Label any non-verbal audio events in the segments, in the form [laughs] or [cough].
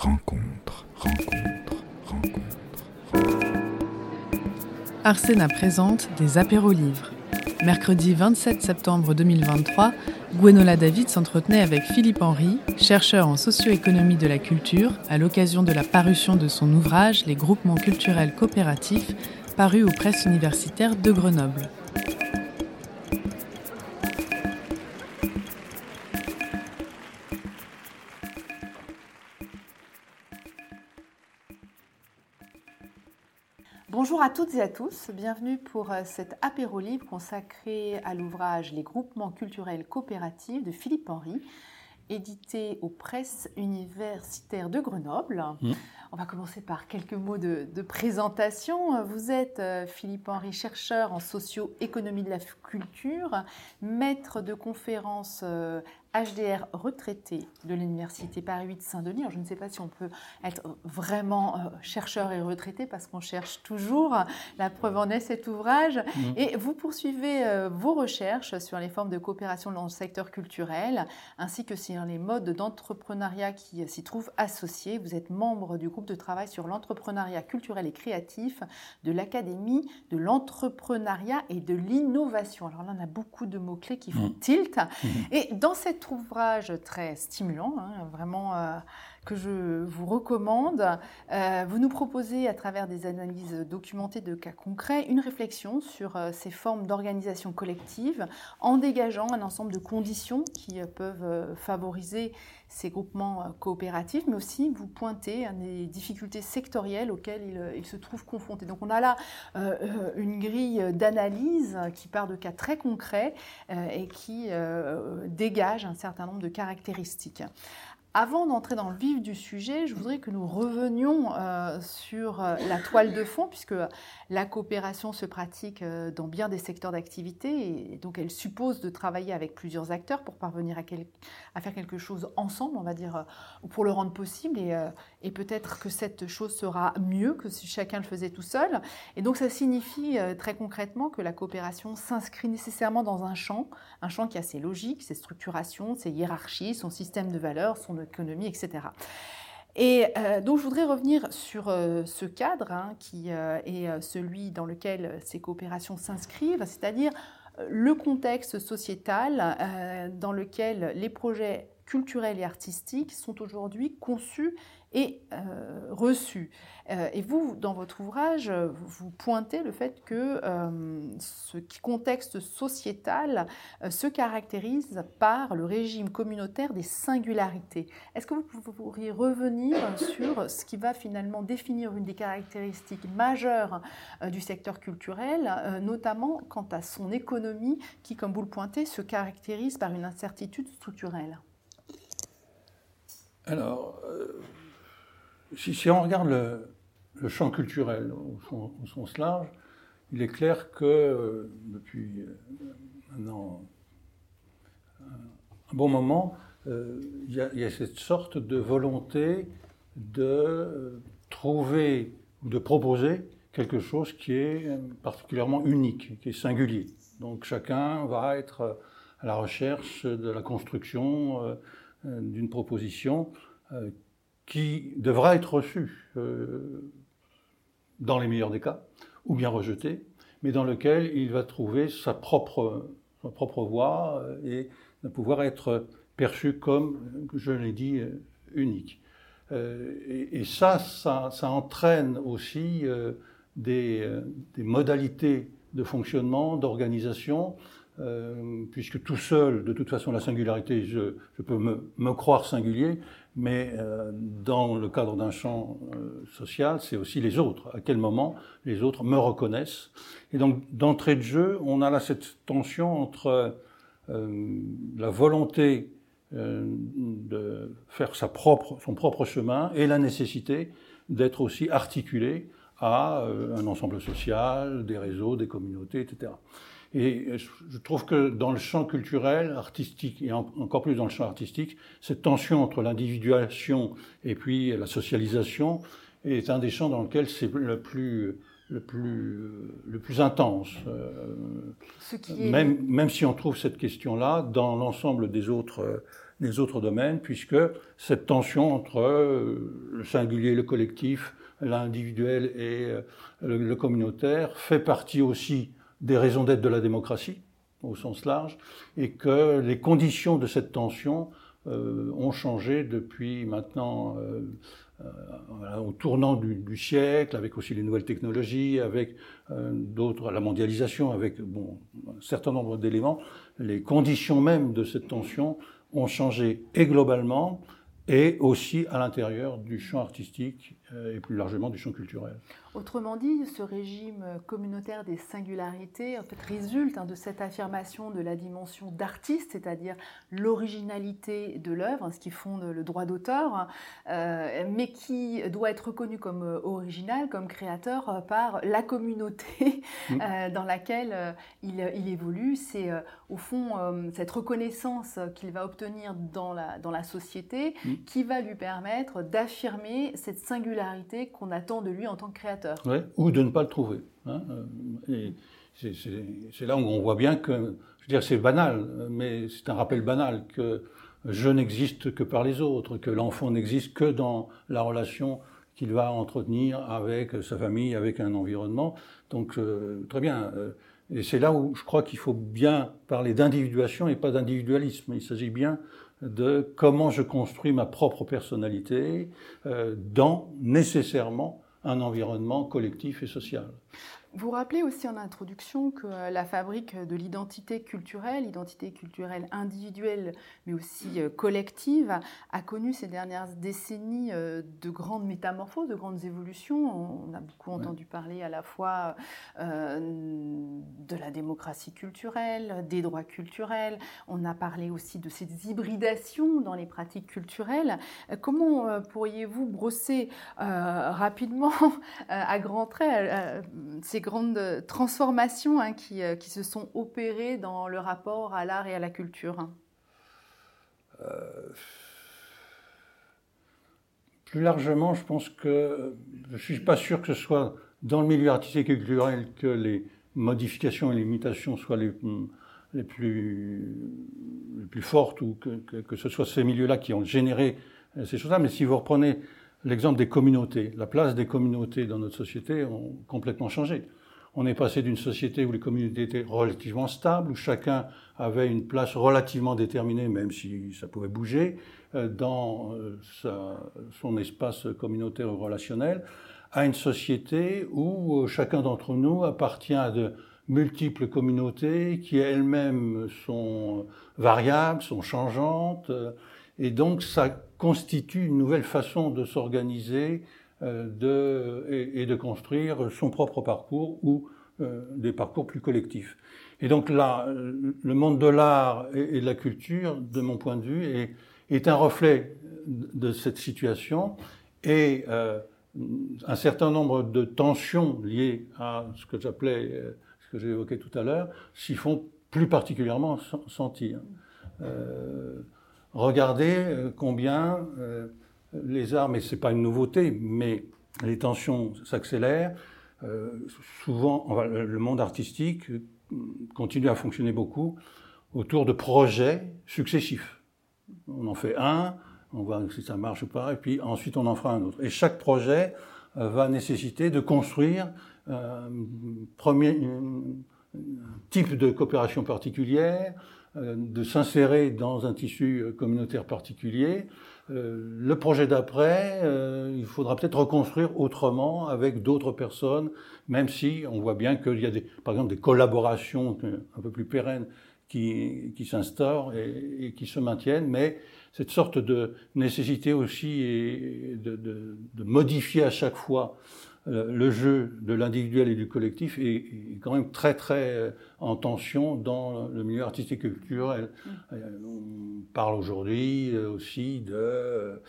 rencontre, rencontre, rencontre. Arsena présente des apéros livres. Mercredi 27 septembre 2023, Gwenola David s'entretenait avec Philippe Henry, chercheur en socio-économie de la culture, à l'occasion de la parution de son ouvrage Les groupements culturels coopératifs, paru aux presses universitaires de Grenoble. Bonjour à toutes et à tous, bienvenue pour euh, cet apéro libre consacré à l'ouvrage Les groupements culturels coopératifs de Philippe Henry, édité aux presses universitaires de Grenoble. Mmh. On va commencer par quelques mots de, de présentation. Vous êtes euh, Philippe Henry, chercheur en socio-économie de la culture, maître de conférences euh, HDR retraité de l'Université Paris 8 Saint-Denis. Je ne sais pas si on peut être vraiment euh, chercheur et retraité parce qu'on cherche toujours. La preuve en est cet ouvrage. Mmh. Et vous poursuivez euh, vos recherches sur les formes de coopération dans le secteur culturel ainsi que sur les modes d'entrepreneuriat qui euh, s'y trouvent associés. Vous êtes membre du groupe de travail sur l'entrepreneuriat culturel et créatif de l'Académie de l'entrepreneuriat et de l'innovation. Alors là, on a beaucoup de mots-clés qui font Mmh. tilt. Et dans cet ouvrage très stimulant, hein, vraiment euh, que je vous recommande, euh, vous nous proposez à travers des analyses documentées de cas concrets une réflexion sur euh, ces formes d'organisation collective en dégageant un ensemble de conditions qui euh, peuvent favoriser ces groupements coopératifs, mais aussi vous pointez des difficultés sectorielles auxquelles ils, ils se trouvent confrontés. Donc on a là une grille d'analyse qui part de cas très concrets et qui dégage un certain nombre de caractéristiques. Avant d'entrer dans le vif du sujet, je voudrais que nous revenions euh, sur euh, la toile de fond, puisque la coopération se pratique euh, dans bien des secteurs d'activité, et donc elle suppose de travailler avec plusieurs acteurs pour parvenir à, faire quelque chose ensemble, on va dire, ou pour le rendre possible, et, peut-être que cette chose sera mieux que si chacun le faisait tout seul. Et donc ça signifie très concrètement que la coopération s'inscrit nécessairement dans un champ, un champ qui a ses logiques, ses structurations, ses hiérarchies, son système de valeurs, son économie, etc. Et euh, donc je voudrais revenir sur euh, ce cadre hein, qui euh, est celui dans lequel ces coopérations s'inscrivent, c'est-à-dire le contexte sociétal dans lequel les projets culturels et artistiques sont aujourd'hui conçus et euh, reçus. Euh, et vous, dans votre ouvrage, vous pointez le fait que euh, ce contexte sociétal se caractérise par le régime communautaire des singularités. Est-ce que vous pourriez revenir sur ce qui va finalement définir une des caractéristiques majeures du secteur culturel, notamment quant à son économie qui, comme vous le pointez, se caractérise par une incertitude structurelle? Alors, si, on regarde le, champ culturel au, sens large, il est clair que euh, depuis euh, maintenant un, un bon moment, euh, il y, a- cette sorte de volonté de euh, trouver ou de proposer quelque chose qui est euh, particulièrement unique, qui est singulier. Donc chacun va être euh, à la recherche de la construction euh, euh, d'une proposition euh, qui devra être reçue euh, dans les meilleurs des cas, ou bien rejetée, mais dans lequel il va trouver sa propre, voie euh, et va pouvoir être perçu comme, je l'ai dit, euh, unique. Et, ça, ça, entraîne aussi des, modalités de fonctionnement, d'organisation, puisque tout seul, de toute façon, la singularité, je, peux me croire singulier, mais euh, dans le cadre d'un champ euh, social, c'est aussi les autres. À quel moment les autres me reconnaissent Et donc, d'entrée de jeu, on a là cette tension entre euh, la volonté de faire sa propre, son propre chemin et la nécessité d'être aussi articulé à un ensemble social, des réseaux, des communautés, etc. Et je trouve que dans le champ culturel, artistique, et en- encore plus dans le champ artistique, cette tension entre l'individuation et puis la socialisation est un des champs dans lequel c'est le plus, le plus, le plus intense. Euh, Ce qui est même, même si on trouve cette question-là dans l'ensemble des autres, euh, les autres domaines, puisque cette tension entre le singulier, le collectif, l'individuel et le communautaire fait partie aussi des raisons d'être de la démocratie au sens large, et que les conditions de cette tension euh, ont changé depuis maintenant, euh, euh, au tournant du, siècle, avec aussi les nouvelles technologies, avec d'autres, la mondialisation, avec bon, un certain nombre d'éléments. Les conditions même de cette tension ont changé et globalement, et aussi à l'intérieur du champ artistique et plus largement du champ culturel. Autrement dit, ce régime communautaire des singularités en fait, résulte hein, de cette affirmation de la dimension d'artiste, c'est-à-dire l'originalité de l'œuvre, ce qui fonde le droit d'auteur, euh, mais qui doit être reconnu comme euh, original, comme créateur euh, par la communauté [laughs] mm. dans laquelle il, évolue. C'est au fond cette reconnaissance qu'il va obtenir dans la, dans la société qui va lui permettre d'affirmer cette singularité qu'on attend de lui en tant que créateur ou de ne pas le trouver. Hein. Et c'est là où on voit bien que, je veux dire, c'est banal, mais c'est un rappel banal que je n'existe que par les autres, que l'enfant n'existe que dans la relation qu'il va entretenir avec sa famille, avec un environnement. Donc, euh, très bien. Euh, et c'est là où je crois qu'il faut bien parler d'individuation et pas d'individualisme. Il s'agit bien de comment je construis ma propre personnalité euh, dans nécessairement un environnement collectif et social. Vous rappelez aussi en introduction que euh, la fabrique de l'identité culturelle, identité culturelle individuelle mais aussi euh, collective, a connu ces dernières décennies euh, de grandes métamorphoses, de grandes évolutions. On a beaucoup entendu parler à la fois de la démocratie culturelle, des droits culturels. On a parlé aussi de ces hybridations dans les pratiques culturelles. Comment pourriez-vous brosser rapidement, [laughs] à grands traits, ces grandes transformations hein, euh, qui, se sont opérées dans le rapport à l'art et à la culture euh, Plus largement, je pense que je ne suis pas sûr que ce soit dans le milieu artistique et culturel que les modifications et les limitations soient les, les, plus, les plus fortes ou que, que ce soit ces milieux-là qui ont généré ces choses-là. Mais si vous reprenez l'exemple des communautés. La place des communautés dans notre société ont complètement changé. On est passé d'une société où les communautés étaient relativement stables, où chacun avait une place relativement déterminée, même si ça pouvait bouger, euh, dans euh, son espace communautaire relationnel, à une société où euh, chacun d'entre nous appartient à de multiples communautés qui elles-mêmes sont variables, sont changeantes, et donc ça constitue une nouvelle façon de s'organiser euh, et, de construire son propre parcours ou euh, des parcours plus collectifs. Et donc là, le monde de l'art et, de la culture, de mon point de vue, est, un reflet de cette situation et euh, un certain nombre de tensions liées à ce que j'appelais, ce que j'ai évoqué tout à l'heure, s'y font plus particulièrement sentir. Regardez euh, combien euh, les armes, et ce n'est pas une nouveauté, mais les tensions s'accélèrent. Euh, souvent, le monde artistique continue à fonctionner beaucoup autour de projets successifs. On en fait un, on voit si ça marche ou pas, et puis ensuite on en fera un autre. Et chaque projet va nécessiter de construire un premier type de coopération particulière, de s'insérer dans un tissu euh, communautaire particulier. Euh, le projet d'après, il faudra peut-être reconstruire autrement avec d'autres personnes, même si on voit bien qu'il y a des, par exemple des collaborations un peu plus pérennes qui, s'instaurent et, qui se maintiennent, mais cette sorte de nécessité aussi de, modifier à chaque fois euh, le jeu de l'individuel et du collectif est, quand même très très euh, en tension dans le milieu artistique et culturel. Mm. Euh, on parle aujourd'hui aussi de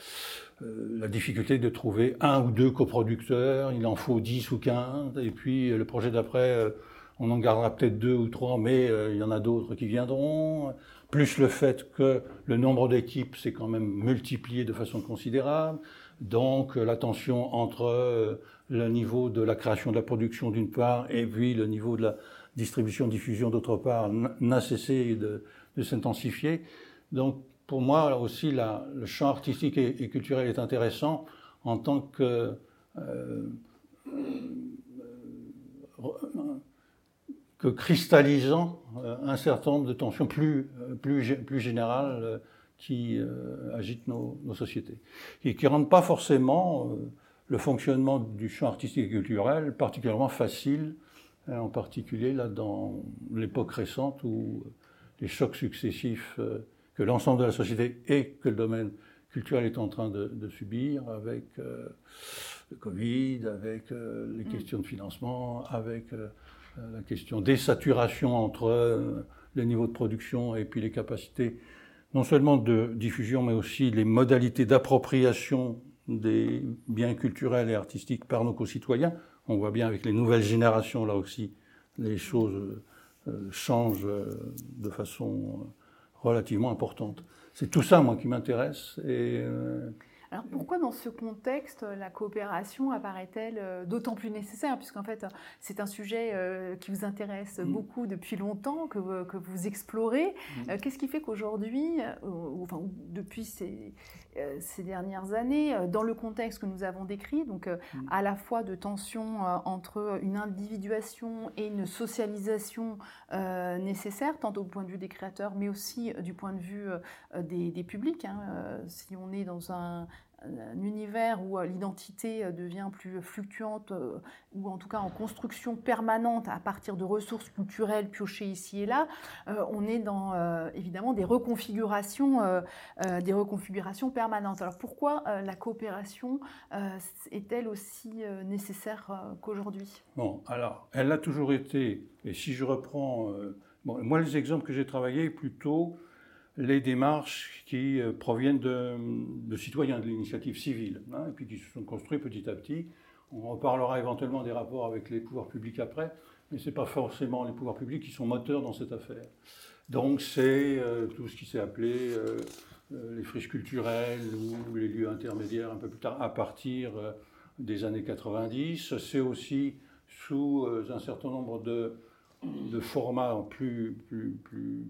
la difficulté de trouver un ou deux coproducteurs, il en faut dix ou quinze, et puis le projet d'après, on en gardera peut-être deux ou trois, mais il y en a d'autres qui viendront, plus le fait que le nombre d'équipes s'est quand même multiplié de façon considérable, donc la tension entre le niveau de la création de la production d'une part, et puis le niveau de la distribution-diffusion d'autre part, n'a cessé de, s'intensifier. Donc, pour moi aussi, la, le champ artistique et, culturel est intéressant en tant que euh, que cristallisant euh, un certain nombre de tensions plus, plus, plus générales euh, qui euh, agitent nos, sociétés et qui ne rendent pas forcément le fonctionnement du champ artistique et culturel particulièrement facile, hein, en particulier là dans l'époque récente où les chocs successifs que l'ensemble de la société et que le domaine culturel est en train de, de subir avec euh, le Covid, avec euh, les mm. questions de financement, avec euh, la question des saturations entre les niveaux de production et puis les capacités non seulement de diffusion, mais aussi les modalités d'appropriation des biens culturels et artistiques par nos concitoyens. On voit bien avec les nouvelles générations, là aussi, les choses changent de façon relativement importante. C'est tout ça, moi, qui m'intéresse. Et euh, alors pourquoi dans ce contexte la coopération apparaît-elle euh, d'autant plus nécessaire? Puisqu'en fait c'est un sujet euh, qui vous intéresse mm. beaucoup depuis longtemps, que vous, que vous explorez. Mm. Qu'est-ce qui fait qu'aujourd'hui, enfin depuis ces, ces, dernières années, dans le contexte que nous avons décrit, donc mm. à la fois de tensions entre une individuation et une socialisation nécessaire, tant au point de vue des créateurs, mais aussi du point de vue des, des publics. Hein, si on est dans un, un univers où euh, l'identité euh, devient plus fluctuante, euh, ou en tout cas en construction permanente à partir de ressources culturelles piochées ici et là, on est dans évidemment des reconfigurations, des reconfigurations permanentes. Alors pourquoi la coopération est-elle aussi nécessaire qu'aujourd'hui? Bon, alors elle a toujours été, et si je reprends, moi les exemples que j'ai travaillés plutôt les démarches qui euh, proviennent de, citoyens de l'initiative civile, hein, et puis qui se sont construits petit à petit. On reparlera éventuellement des rapports avec les pouvoirs publics après, mais ce n'est pas forcément les pouvoirs publics qui sont moteurs dans cette affaire. Donc c'est euh, tout ce qui s'est appelé euh, les friches culturelles ou les lieux intermédiaires un peu plus tard, à partir des années 90. C'est aussi sous un certain nombre de, formats plus, plus,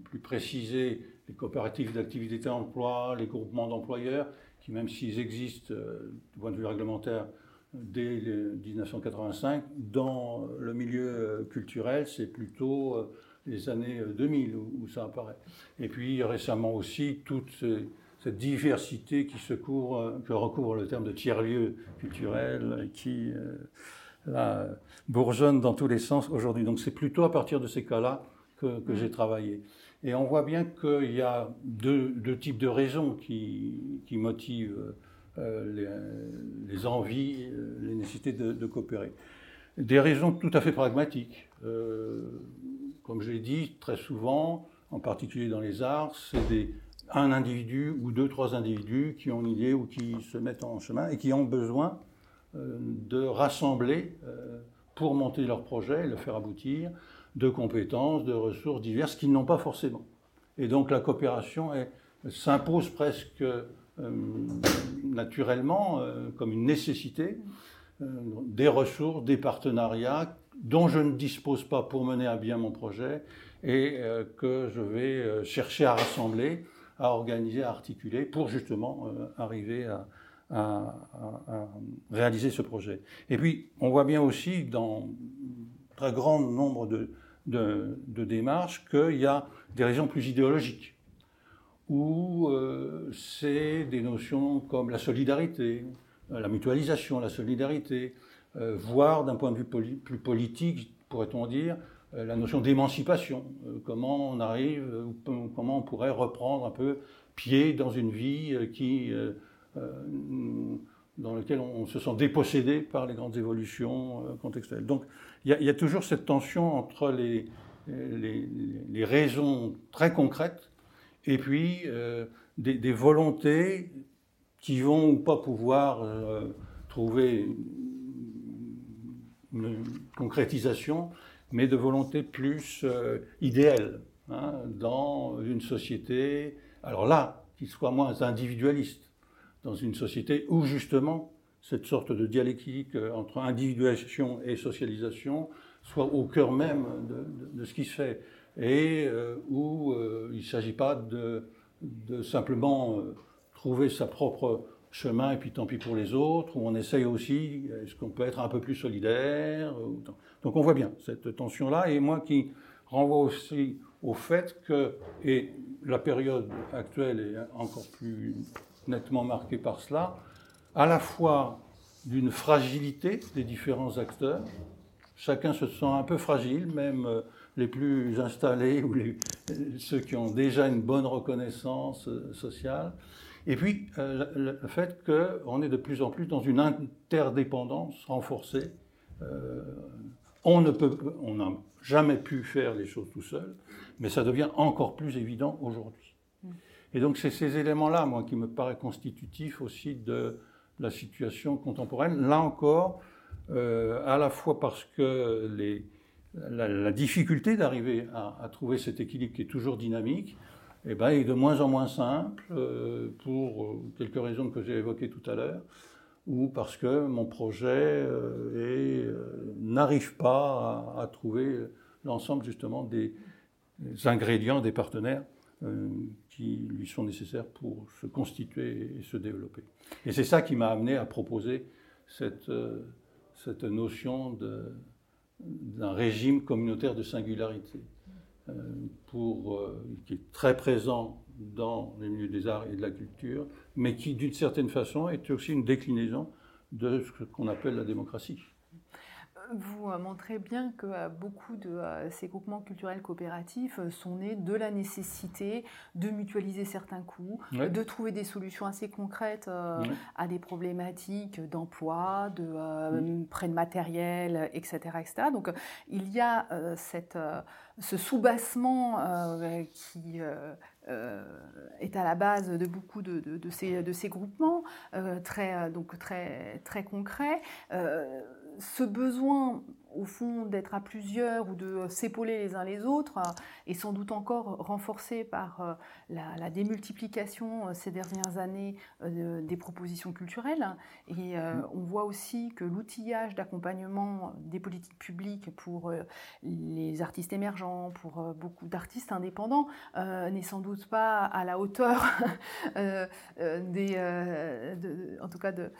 plus précisés les coopératives d'activité d'emploi, les groupements d'employeurs, qui même s'ils existent euh, du point de vue réglementaire dès 1985, dans le milieu euh, culturel, c'est plutôt euh, les années 2000 où, où, ça apparaît. Et puis récemment aussi, toute cette diversité qui, se couvre, que recouvre le terme de tiers-lieu culturel, qui là, bourgeonne dans tous les sens aujourd'hui. Donc c'est plutôt à partir de ces cas-là que, que j'ai travaillé. Et on voit bien qu'il y a deux, types de raisons qui, motivent euh, les, envies, euh, les nécessités de, coopérer. Des raisons tout à fait pragmatiques. Euh, comme je l'ai dit, très souvent, en particulier dans les arts, c'est un individu ou deux, trois individus qui ont une idée ou qui se mettent en chemin et qui ont besoin de rassembler pour monter leur projet et le faire aboutir de compétences, de ressources diverses qu'ils n'ont pas forcément. Et donc la coopération s'impose presque euh, naturellement euh, comme une nécessité euh, des ressources, des partenariats dont je ne dispose pas pour mener à bien mon projet et que je vais chercher à rassembler, à organiser, à articuler pour justement arriver à, à, réaliser ce projet. Et puis, on voit bien aussi dans très grand nombre de, de, démarches qu'il y a des raisons plus idéologiques, où euh, c'est des notions comme la solidarité, la mutualisation, la solidarité, euh, voire d'un point de vue plus politique, pourrait-on dire, euh, la notion d'émancipation, euh, comment on arrive, euh, comment on pourrait reprendre un peu pied dans une vie euh, qui, euh, dans laquelle on, se sent dépossédé par les grandes évolutions contextuelles. Donc il y, a toujours cette tension entre les, les raisons très concrètes et puis des, des, volontés qui vont ou pas pouvoir trouver une concrétisation, mais de volonté plus euh, idéale hein, dans une société, alors là, qui soit moins individualiste, dans une société où justement cette sorte de dialectique euh, entre individualisation et socialisation soit au cœur même de, ce qui se fait, et euh, où euh, il ne s'agit pas de simplement trouver sa propre chemin et puis tant pis pour les autres, où on essaye aussi, est-ce qu'on peut être un peu plus solidaire Donc on voit bien cette tension-là, et moi qui renvoie aussi au fait que, et la période actuelle est encore plus nettement marquée par cela, à la fois d'une fragilité des différents acteurs, chacun se sent un peu fragile, même euh, les plus installés ou les, ceux qui ont déjà une bonne reconnaissance euh, sociale. Et puis euh, le, fait qu'on est de plus en plus dans une interdépendance renforcée. on ne peut, on n'a jamais pu faire les choses tout seul, mais ça devient encore plus évident aujourd'hui. Et donc c'est ces éléments-là, moi, qui me paraissent constitutifs aussi de la situation contemporaine. Là encore, euh, à la fois parce que la, difficulté d'arriver à, trouver cet équilibre qui est toujours dynamique eh ben, est de moins en moins simple euh, pour euh, quelques raisons que j'ai évoquées tout à l'heure, ou parce que mon projet n'arrive pas à, trouver l'ensemble justement des, ingrédients, des partenaires qui lui sont nécessaires pour se constituer et se développer. Et c'est ça qui m'a amené à proposer cette, cette notion d'un régime communautaire de singularité, euh, pour, euh, qui est très présent dans les milieux des arts et de la culture, mais qui, d'une certaine façon, est aussi une déclinaison de ce qu'on appelle la démocratie vous euh, montrez bien que euh, beaucoup de euh, ces groupements culturels coopératifs sont nés de la nécessité de mutualiser certains coûts, de trouver des solutions assez concrètes à des problématiques d'emploi, de prêt de matériel, etc., etc. Donc il y a cette, ce soubassement qui est à la base de beaucoup de, de, ces, de ces, groupements, très, donc très, très concrets ce besoin, au fond, d'être à plusieurs ou de s'épauler les uns les autres euh, est sans doute encore renforcé par euh, la, démultiplication euh, ces dernières années des propositions culturelles. Et mm. on voit aussi que l'outillage d'accompagnement des politiques publiques pour les artistes émergents, pour beaucoup d'artistes indépendants, n'est sans doute pas à la hauteur [laughs] des, en tout cas de,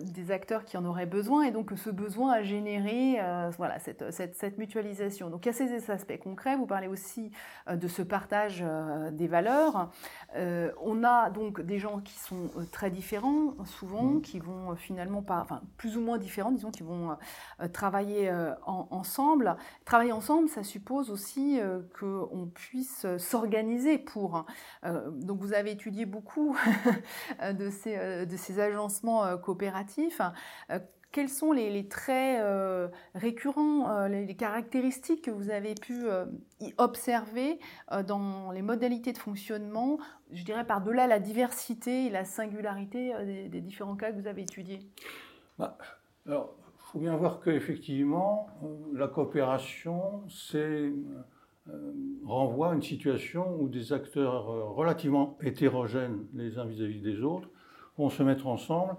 des acteurs qui en auraient besoin et donc ce besoin a généré euh, voilà, cette, cette, cette, mutualisation. Donc il y a ces aspects concrets, vous parlez aussi euh, de ce partage des valeurs. on a donc des gens qui sont très différents souvent, mmh. qui vont finalement pas, enfin plus ou moins différents, disons, qui vont travailler ensemble. Travailler ensemble, ça suppose aussi qu'on puisse s'organiser pour. donc vous avez étudié beaucoup [laughs] de, ces, de ces agencements coopératifs euh, quels sont les, traits euh, récurrents, euh, les, caractéristiques que vous avez pu observer dans les modalités de fonctionnement, je dirais par-delà la diversité et la singularité des, différents cas que vous avez étudiés. Bah, Alors, il faut bien voir qu'effectivement, la coopération, c'est renvoie à une situation où des acteurs relativement hétérogènes les uns vis-à-vis -vis des autres vont se mettre ensemble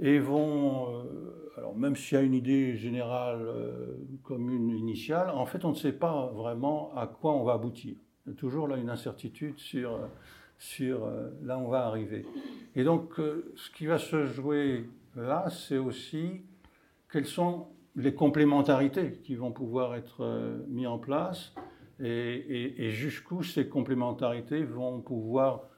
et vont, euh, alors même s'il y a une idée générale euh, commune initiale, en fait on ne sait pas vraiment à quoi on va aboutir. Il y a toujours là une incertitude sur, sur euh, là où on va arriver. Et donc ce qui va se jouer là, c'est aussi quelles sont les complémentarités qui vont pouvoir être mises en place et jusqu'où ces complémentarités vont pouvoir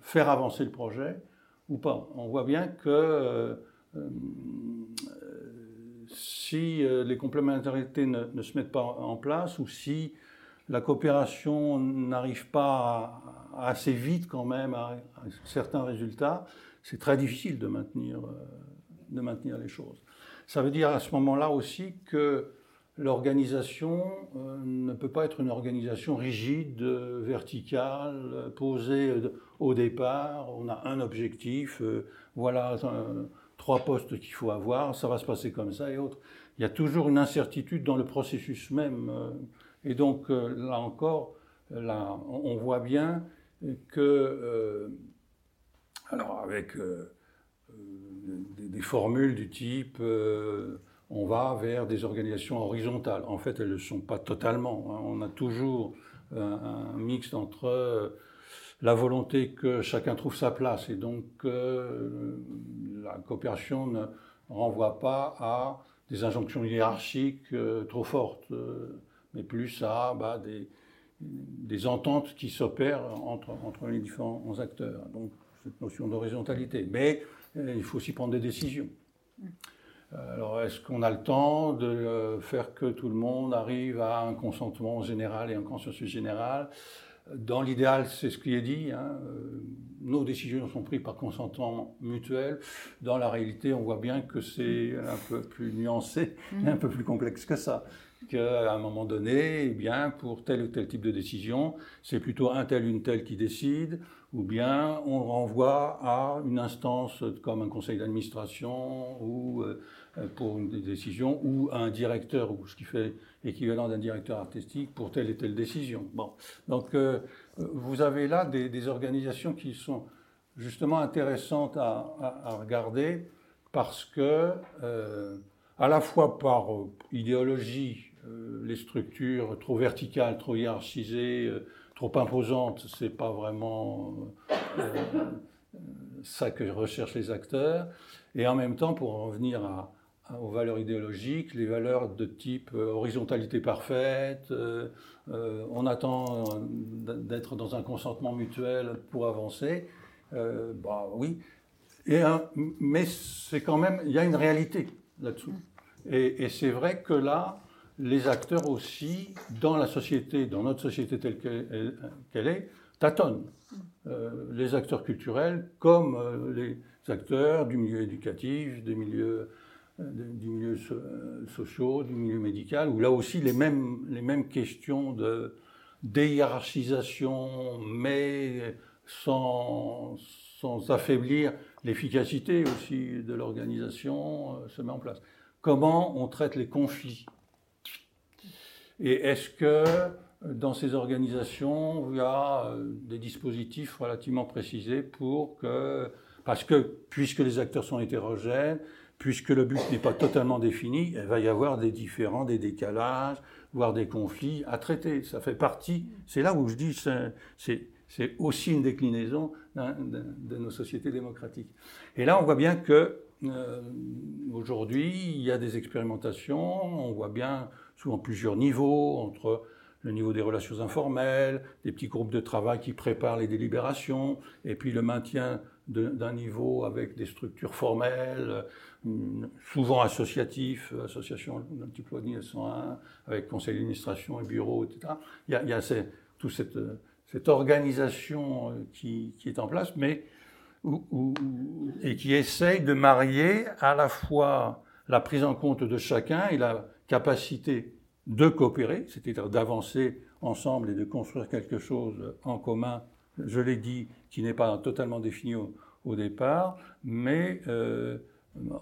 faire avancer le projet ou pas. On voit bien que euh, euh, si euh, les complémentarités ne, se mettent pas en place ou si la coopération n'arrive pas assez vite quand même à, certains résultats, c'est très difficile de maintenir, de maintenir les choses. Ça veut dire à ce moment-là aussi que l'organisation ne peut pas être une organisation rigide, verticale, posée au départ, on a un objectif, euh, voilà trois postes qu'il faut avoir, ça va se passer comme ça et autres. Il y a toujours une incertitude dans le processus même. Euh, et donc euh, là encore, là, on voit bien que, alors avec des, formules du type on va vers des organisations horizontales. En fait, elles ne le sont pas totalement. Hein. On a toujours un, un mix entre la volonté que chacun trouve sa place et donc que la coopération ne renvoie pas à des injonctions hiérarchiques euh, trop fortes, euh, mais plus à bah, des, des ententes qui s'opèrent entre, entre les différents acteurs. Donc cette notion d'horizontalité. Mais euh, il faut aussi prendre des décisions. Alors, est-ce qu'on a le temps de euh, faire que tout le monde arrive à un consentement général et un consensus général? Dans l'idéal, c'est ce qui est dit. Hein. Euh, Nos décisions sont prises par consentement mutuel. Dans la réalité, on voit bien que c'est un peu plus nuancé, et un peu plus complexe que ça. Qu'à un moment donné, eh bien, pour tel ou tel type de décision, c'est plutôt un tel, une telle qui décide, ou bien on renvoie à une instance comme un conseil d'administration ou euh, pour une décision, ou un directeur, ou ce qui fait l'équivalent d'un directeur artistique pour telle et telle décision. Bon, donc euh, vous avez là des, organisations qui sont justement intéressantes à, regarder parce que euh, à la fois par idéologie euh, les structures trop verticales, trop hiérarchisées, euh, trop imposantes, c'est pas vraiment euh, ça que recherchent les acteurs. Et en même temps, pour en venir à, à, aux valeurs idéologiques, les valeurs de type horizontalité parfaite, on attend d'être dans un consentement mutuel pour avancer. bah oui, et, mais c'est quand même, il y a une réalité là-dessous. Et, c'est vrai que là, les acteurs aussi, dans la société, dans notre société telle qu'elle est, tâtonnent. Euh, les acteurs culturels comme euh, les acteurs du milieu éducatif, des milieux, euh, du milieu so sociaux, du milieu médical, où là aussi les mêmes, les mêmes questions de déhiérarchisation, mais sans, sans affaiblir l'efficacité aussi de l'organisation, euh, se met en place. Comment on traite les conflits? Et est-ce que dans ces organisations, il y a euh, des dispositifs relativement précisés pour que, parce que puisque les acteurs sont hétérogènes, puisque le but n'est pas totalement défini, il va y avoir des différends, des décalages, voire des conflits à traiter. Ça fait partie, c'est là où je dis, c'est aussi une déclinaison de nos sociétés démocratiques. Et là, on voit bien que euh, aujourd'hui, il y a des expérimentations, on voit bien souvent plusieurs niveaux, entre le niveau des relations informelles, des petits groupes de travail qui préparent les délibérations, et puis le maintien d'un niveau avec des structures formelles, souvent associatifs, association d'Antiplonie 101, avec conseil d'administration et bureau, etc. Il y a, il toute cette, organisation euh, qui, est en place, mais et qui essaye de marier à la fois la prise en compte de chacun et la capacité de coopérer, c'est-à-dire d'avancer ensemble et de construire quelque chose en commun, je l'ai dit, qui n'est pas totalement défini au, départ, mais euh,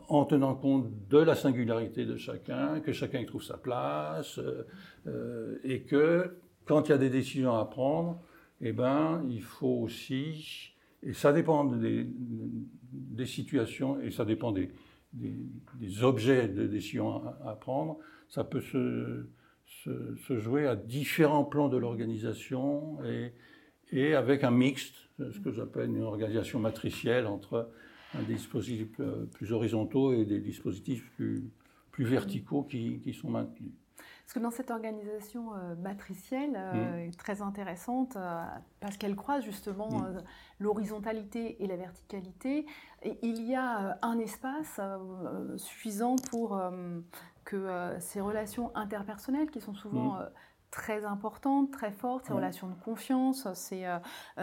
en tenant compte de la singularité de chacun, que chacun y trouve sa place, euh, et que quand il y a des décisions à prendre, eh ben, il faut aussi, et ça dépend des, situations, et ça dépend des, objets de décision à, prendre, ça peut se, se, se, jouer à différents plans de l'organisation et, et, avec un mixte, ce que j'appelle une organisation matricielle entre un dispositif plus horizontaux et des dispositifs plus, plus verticaux qui, qui sont maintenus. Parce que dans cette organisation euh, matricielle, euh, mmh. très intéressante, euh, parce qu'elle croise justement mmh. l'horizontalité et la verticalité, et il y a un espace suffisant pour que ces relations interpersonnelles, qui sont souvent mmh très importantes, très fortes, ces ouais. relations de confiance, c'est euh,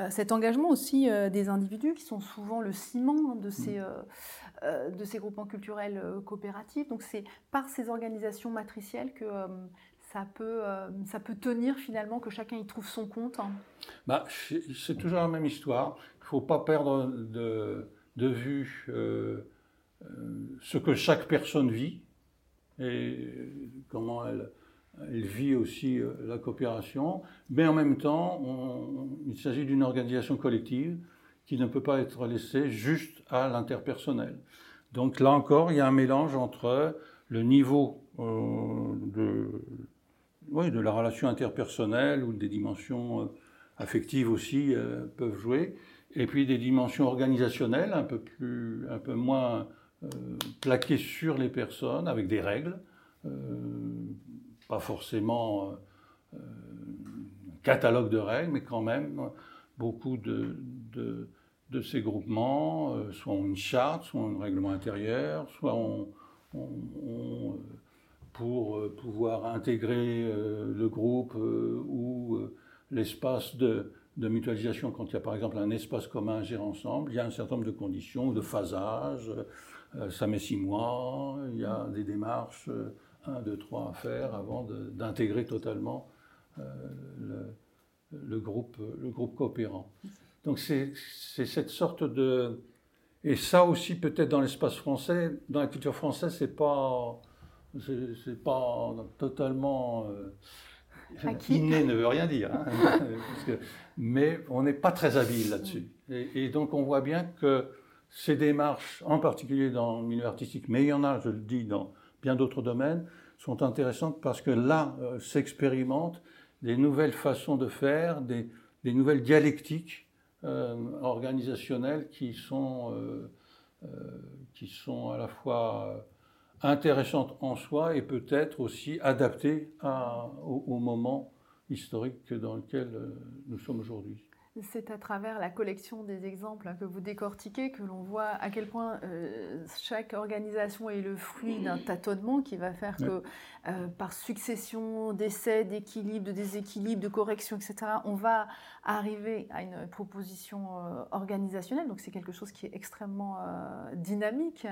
cet engagement aussi euh, des individus qui sont souvent le ciment de ces, euh, de ces groupements culturels coopératifs. Donc c'est par ces organisations matricielles que ça peut, ça peut tenir finalement, que chacun y trouve son compte. Hein. Bah, c'est toujours la même histoire. Il ne faut pas perdre de, de vue ce que chaque personne vit et comment elle elle vit aussi euh, la coopération, mais en même temps, il s'agit d'une organisation collective qui ne peut pas être laissée juste à l'interpersonnel. Donc là encore, il y a un mélange entre le niveau euh, de, la relation interpersonnelle ou des dimensions affectives aussi peuvent jouer. Et puis des dimensions organisationnelles un peu, plus, un peu moins plaquées sur les personnes, avec des règles, pas forcément un catalogue de règles, mais quand même beaucoup de, de, ces groupements, soit ont une charte, soit ont un règlement intérieur, soit on, pour euh, pouvoir intégrer euh, le groupe euh, ou l'espace de, mutualisation, quand il y a par exemple un espace commun à gérer ensemble, il y a un certain nombre de conditions, de phasage, ça met six mois, il y a des démarches, un, deux, trois à faire avant d'intégrer totalement le, groupe, le groupe coopérant. Donc c'est cette sorte de... Et ça aussi peut-être dans l'espace français, dans la culture française, c'est pas c'est pas totalement euh, inné ne veut rien dire, hein, [laughs] mais on n'est pas très habile là-dessus. Et, donc on voit bien que ces démarches, en particulier dans le milieu artistique, mais il y en a, je le dis, dans d'autres domaines, sont intéressantes parce que là euh, s'expérimentent des nouvelles façons de faire, des, nouvelles dialectiques euh, organisationnelles qui sont, qui sont à la fois intéressante en soi et peut-être aussi adaptée au, moment historique dans lequel euh, nous sommes aujourd'hui. C'est à travers la collection des exemples que vous décortiquez que l'on voit à quel point euh, chaque organisation est le fruit d'un tâtonnement qui va faire que euh, par succession d'essais, d'équilibre, de déséquilibre, de correction, etc., on va arriver à une proposition euh, organisationnelle. Donc c'est quelque chose qui est extrêmement dynamique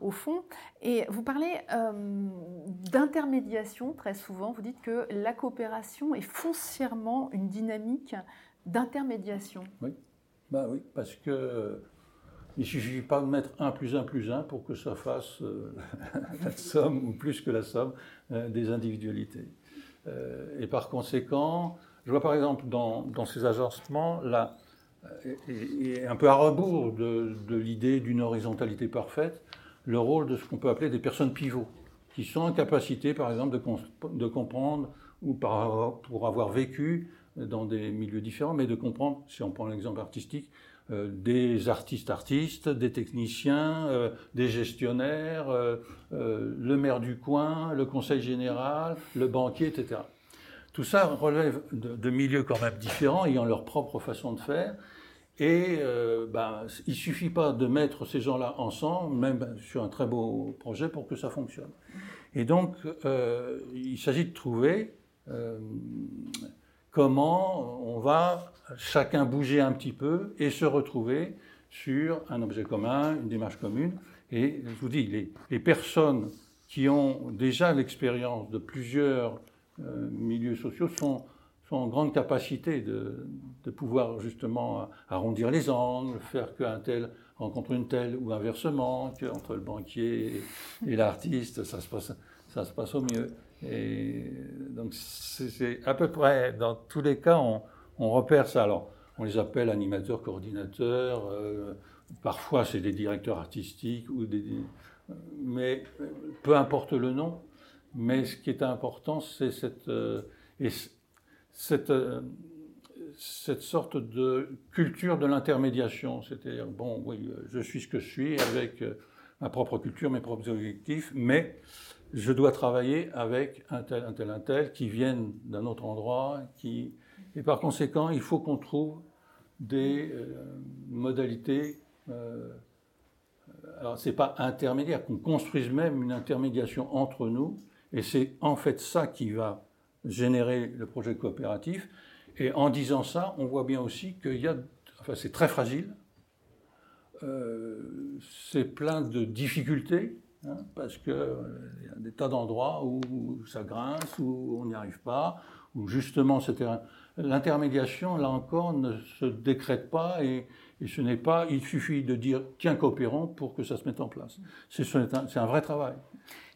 au fond. Et vous parlez d'intermédiation très souvent. Vous dites que la coopération est foncièrement une dynamique d'intermédiation. Oui, bah oui, parce que euh, il suffit pas de mettre 1 plus 1 plus 1 pour que ça fasse euh, [laughs] la somme ou plus que la somme euh, des individualités. et par conséquent, je vois par exemple dans, dans ces agencements, là, un peu à rebours de, de l'idée d'une horizontalité parfaite, le rôle de ce qu'on peut appeler des personnes pivots, qui sont en capacité, par exemple, de, de comprendre ou pour avoir vécu dans des milieux différents, mais de comprendre, si on prend l'exemple artistique, euh, des artistes artistes, des techniciens, euh, des gestionnaires, euh, le maire du coin, le conseil général, le banquier, etc. Tout ça relève de, milieux quand même différents, ayant leur propre façon de faire. Et ben, il suffit pas de mettre ces gens-là ensemble, même sur un très beau projet, pour que ça fonctionne. Et donc, il s'agit de trouver comment on va chacun bouger un petit peu et se retrouver sur un objet commun, une démarche commune. Et je vous dis, les, personnes qui ont déjà l'expérience de plusieurs euh, milieux sociaux sont, en grande capacité de, pouvoir justement arrondir les angles, faire qu'un tel rencontre une telle ou inversement, qu'entre le banquier et l'artiste, ça se passe au mieux. Et donc, c'est à peu près, dans tous les cas, on, repère ça. Alors, on les appelle animateurs, coordinateurs, euh, parfois c'est des directeurs artistiques, ou des, mais peu importe le nom, mais ce qui est important, c'est cette, euh, cette, euh, cette sorte de culture de l'intermédiation. C'est-à-dire, bon, oui, je suis ce que je suis avec ma propre culture, mes propres objectifs, mais je dois travailler avec un tel, un tel, un tel, qui viennent d'un autre endroit, qui... et par conséquent, il faut qu'on trouve des euh, modalités. Euh, alors, c'est pas intermédiaire, qu'on construise même une intermédiation entre nous, et c'est en fait ça qui va générer le projet coopératif. Et en disant ça, on voit bien aussi qu'il y a, enfin, c'est très fragile, euh, c'est plein de difficultés, Hein, parce qu'il euh, y a des tas d'endroits où ça grince, où on n'y arrive pas, où justement l'intermédiation, là encore, ne se décrète pas et, ce n'est pas, il suffit de dire tiens coopérons pour que ça se mette en place. C'est un, vrai travail.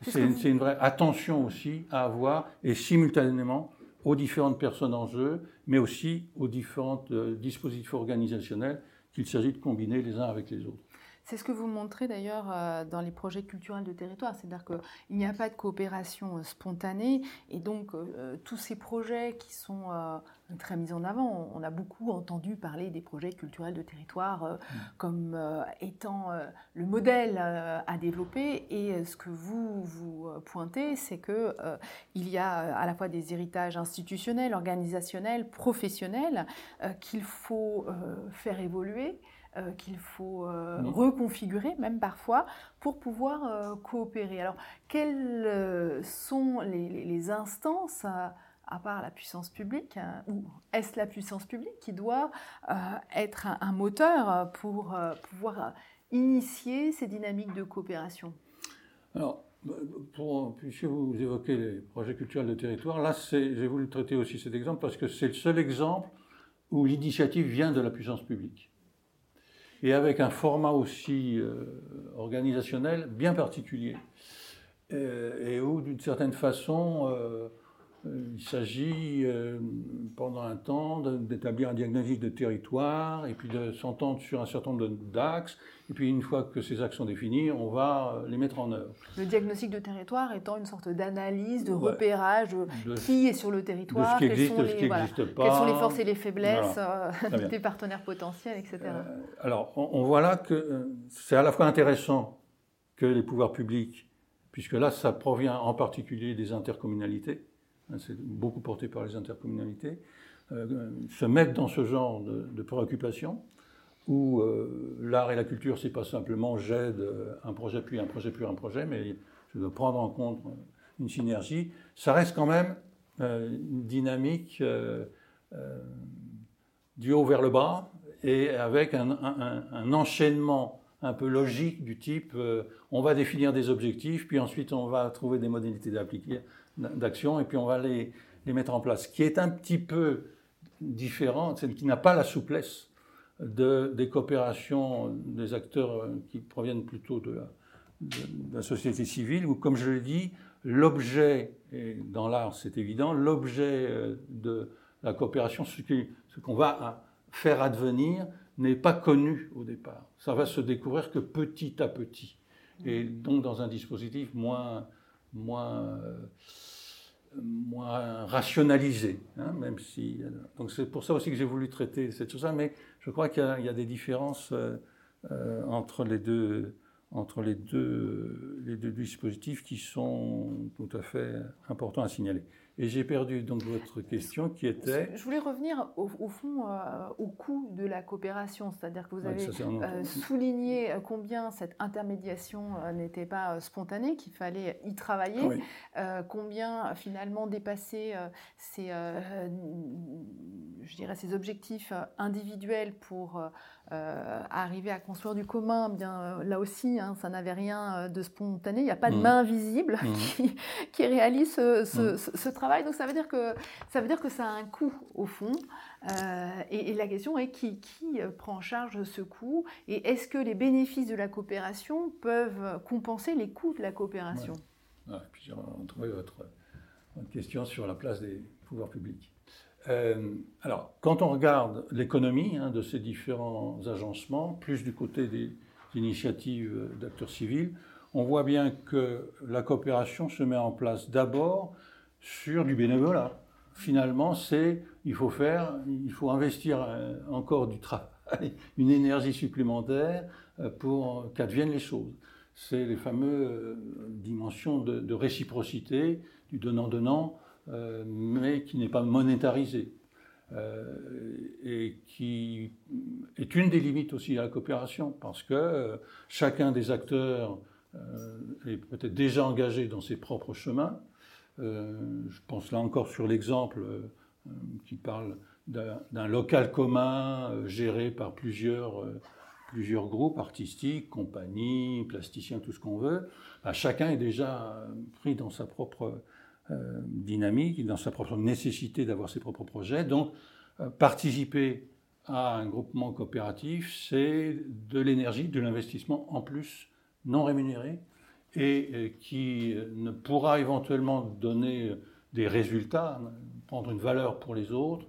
C'est une vraie attention aussi à avoir et simultanément aux différentes personnes en jeu, mais aussi aux différents euh, dispositifs organisationnels qu'il s'agit de combiner les uns avec les autres. C'est ce que vous montrez d'ailleurs euh, dans les projets culturels de territoire, c'est-à-dire qu'il n'y a pas de coopération euh, spontanée et donc euh, tous ces projets qui sont très mis en avant, on a beaucoup entendu parler des projets culturels de territoire Mm. comme étant le modèle à développer et ce que vous vous pointez, c'est que il y a à la fois des héritages institutionnels, organisationnels, professionnels qu'il faut faire évoluer euh, qu'il faut euh, Oui. reconfigurer, même parfois, pour pouvoir euh, coopérer. Alors, quelles sont les, les- les instances, à part la puissance publique, hein, ou est-ce la puissance publique qui doit être un, un moteur pour pouvoir initier ces dynamiques de coopération? Alors, pour, puisque vous évoquez les projets culturels de territoire, là, j'ai voulu traiter aussi cet exemple parce que c'est le seul exemple où l'initiative vient de la puissance publique. Et avec un format aussi euh, organisationnel bien particulier. Euh, et où, d'une certaine façon, euh, il s'agit, euh, pendant un temps, de- d'établir un diagnostic de territoire, et puis de s'entendre sur un certain nombre de- d'axes, et puis une fois que ces axes sont définis, on va euh, les mettre en œuvre. Le diagnostic de territoire étant une sorte d'analyse, de Ouais. repérage de De- qui est sur le territoire, qui quelles existe, sont de ce les- qui voilà, n'existe pas. Quelles sont les forces et les faiblesses euh, [laughs] des partenaires potentiels, etc. Euh, alors, on, on voit là que euh, c'est à la fois intéressant que les pouvoirs publics, puisque là, ça provient en particulier des intercommunalités, c'est beaucoup porté par les intercommunalités, euh, se mettent dans ce genre de, de préoccupation, où euh, l'art et la culture, c'est pas simplement j'aide euh, un projet puis un projet puis un projet, mais je dois prendre en compte une synergie. Ça reste quand même une dynamique du haut vers le bas et avec un, un- un- enchaînement un peu logique du type on va définir des objectifs, puis ensuite on va trouver des modalités d'appliquer- d'action et puis on va les, les mettre en place. Ce qui est un petit peu différent, c'est qui n'a pas la souplesse de, des coopérations des acteurs qui proviennent plutôt de la, société civile, où, comme je l'ai dit, l'objet, et dans l'art c'est évident, l'objet euh, de la coopération, ce qu'on va faire advenir, n'est pas connu au départ. Ça va se découvrir que petit à petit. Et donc dans un dispositif moins, moins, euh, moins rationalisé, hein, même si. Donc c'est pour ça aussi que j'ai voulu traiter cette chose-là, mais je crois qu'il y, y a des différences euh, euh, entre les deux entre les deux, les deux dispositifs qui sont tout à fait importants à signaler. Et j'ai perdu donc votre question qui était... Je voulais revenir au, au fond euh, au coût de la coopération, c'est-à-dire que vous avez un euh, souligné euh, combien cette intermédiation euh, n'était pas spontanée, qu'il fallait y travailler, Oui. combien finalement dépasser ces, je dirais, ces objectifs individuels pour euh, arriver à construire du commun, eh bien euh, là aussi, hein, ça n'avait rien euh, de spontané, il n'y a pas de Mhm. main visible Mhm. [laughs] qui, qui réalise ce, ce- ce- ce travail. Donc ça veut dire que ça veut dire que ça a un coût au fond. Euh, et, et la question est qui, qui prend en charge ce coût et est-ce que les bénéfices de la coopération peuvent compenser les coûts de la coopération? Ouais, et puis j'ai retrouvé votre, votre question sur la place des pouvoirs publics. Euh, alors, quand on regarde l'économie hein, de ces différents agencements, plus du côté des initiatives d'acteurs civils, on voit bien que la coopération se met en place d'abord sur du bénévolat. Finalement, c'est il faut faire, il faut investir euh, encore du travail, [laughs] une énergie supplémentaire euh, pour qu'adviennent les choses. C'est les fameuses dimensions de réciprocité, du donnant-donnant, euh, mais qui n'est pas monétarisé. Euh, et qui est une des limites aussi à la coopération, parce que euh, chacun des acteurs est peut-être déjà engagé dans ses propres chemins. Je pense là encore sur l'exemple qui parle d'un local commun géré par plusieurs, plusieurs groupes artistiques, compagnies, plasticiens, tout ce qu'on veut. Bah, chacun est déjà pris dans sa propre dynamique, dans sa propre nécessité d'avoir ses propres projets. Donc, euh, participer à un groupement coopératif, c'est de l'énergie, de l'investissement en plus non rémunéré et euh, qui euh, ne pourra éventuellement donner euh, des résultats, prendre une valeur pour les autres,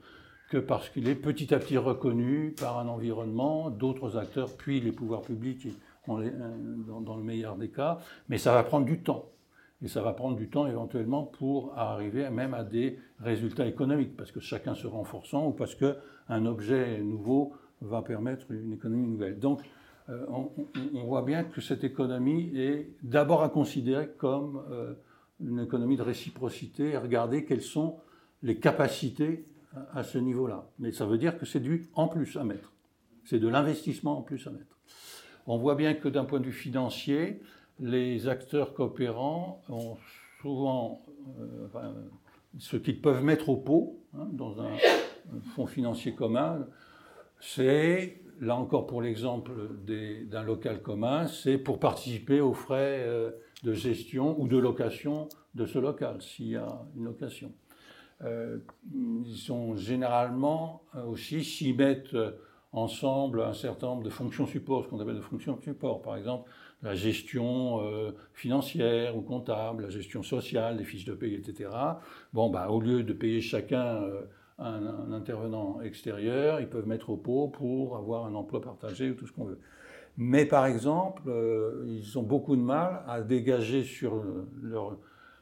que parce qu'il est petit à petit reconnu par un environnement, d'autres acteurs, puis les pouvoirs publics, dans, le meilleur des cas, mais ça va prendre du temps. Et ça va prendre du temps éventuellement pour arriver même à des résultats économiques, parce que chacun se renforçant ou parce qu'un objet nouveau va permettre une économie nouvelle. Donc, euh, on, voit bien que cette économie est d'abord à considérer comme euh, une économie de réciprocité et regarder quelles sont les capacités à, ce niveau-là. Mais ça veut dire que c'est du en plus à mettre. C'est de l'investissement en plus à mettre. On voit bien que d'un point de vue financier, les acteurs coopérants ont souvent euh, ce qu'ils peuvent mettre au pot hein, dans un, fonds financier commun, c'est là encore pour l'exemple d'un local commun, c'est pour participer aux frais euh, de gestion ou de location de ce local, s'il y a une location. Euh, ils sont généralement euh, aussi s'y mettent ensemble un certain nombre de fonctions support, ce qu'on appelle de fonctions support, par exemple la gestion financière ou comptable, la gestion sociale, les fiches de paye, etc. Bon, bah, au lieu de payer chacun un, intervenant extérieur, ils peuvent mettre au pot pour avoir un emploi partagé ou tout ce qu'on veut. Mais par exemple, euh, ils ont beaucoup de mal à dégager sur leur,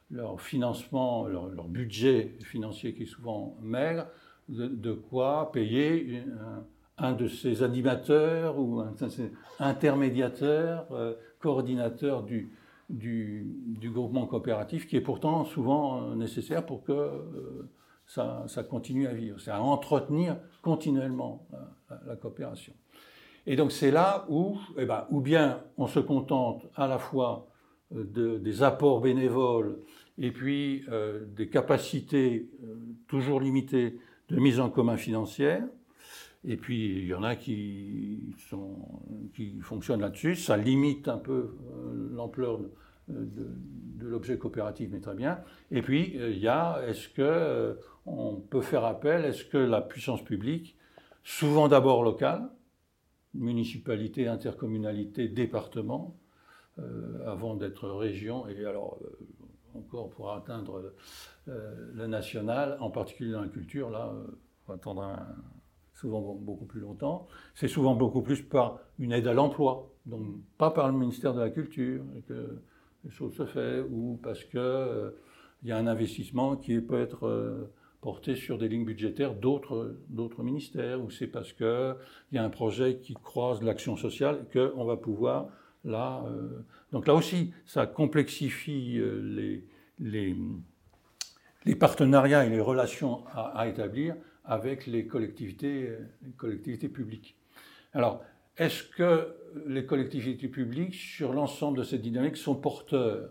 leur financement, leur, budget financier qui est souvent maigre, de, quoi payer un, de ces animateurs ou un de ces intermédiateurs, euh, coordinateurs du, du, du, groupement coopératif, qui est pourtant souvent nécessaire pour que euh, ça, continue à vivre. C'est à entretenir continuellement la, coopération. Et donc c'est là où, eh ben, ou bien on se contente à la fois euh, de, des apports bénévoles et puis euh, des capacités euh, toujours limitées de mise en commun financière. Et puis il y en a qui, fonctionnent là-dessus. Ça limite un peu l'ampleur de, l'objet coopératif, mais très bien. Et puis il y a, est-ce que on peut faire appel, est-ce que la puissance publique, souvent d'abord locale, municipalité, intercommunalité, département, euh, avant d'être région, et alors euh, encore pour atteindre euh, le national, en particulier dans la culture, là, on va attendre souvent beaucoup plus longtemps. C'est souvent beaucoup plus par une aide à l'emploi, donc pas par le ministère de la Culture que les choses se font, ou parce qu'il y a un investissement qui peut être porté sur des lignes budgétaires d'autres, ministères, ou c'est parce qu'il y a un projet qui croise l'action sociale qu'on va pouvoir là. Euh, donc là aussi, ça complexifie euh, les, les, les, partenariats et les relations à, établir avec les collectivités, les collectivités publiques. Alors, est-ce que les collectivités publiques, sur l'ensemble de cette dynamique, sont porteurs?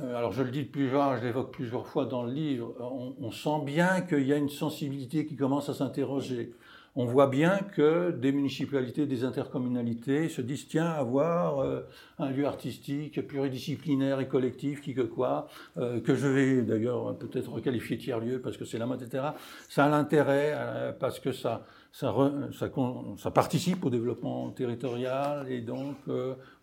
Euh, alors je le dis plusieurs, je l'évoque plusieurs fois dans le livre, on, sent bien qu'il y a une sensibilité qui commence à s'interroger. On voit bien que des municipalités, des intercommunalités se disent tiens, avoir euh, un lieu artistique pluridisciplinaire et collectif, qui que quoi, euh, que je vais d'ailleurs peut-être requalifier tiers-lieu parce que c'est la mode, etc. Ça a l'intérêt parce que ça, ça, ça, participe au développement territorial et donc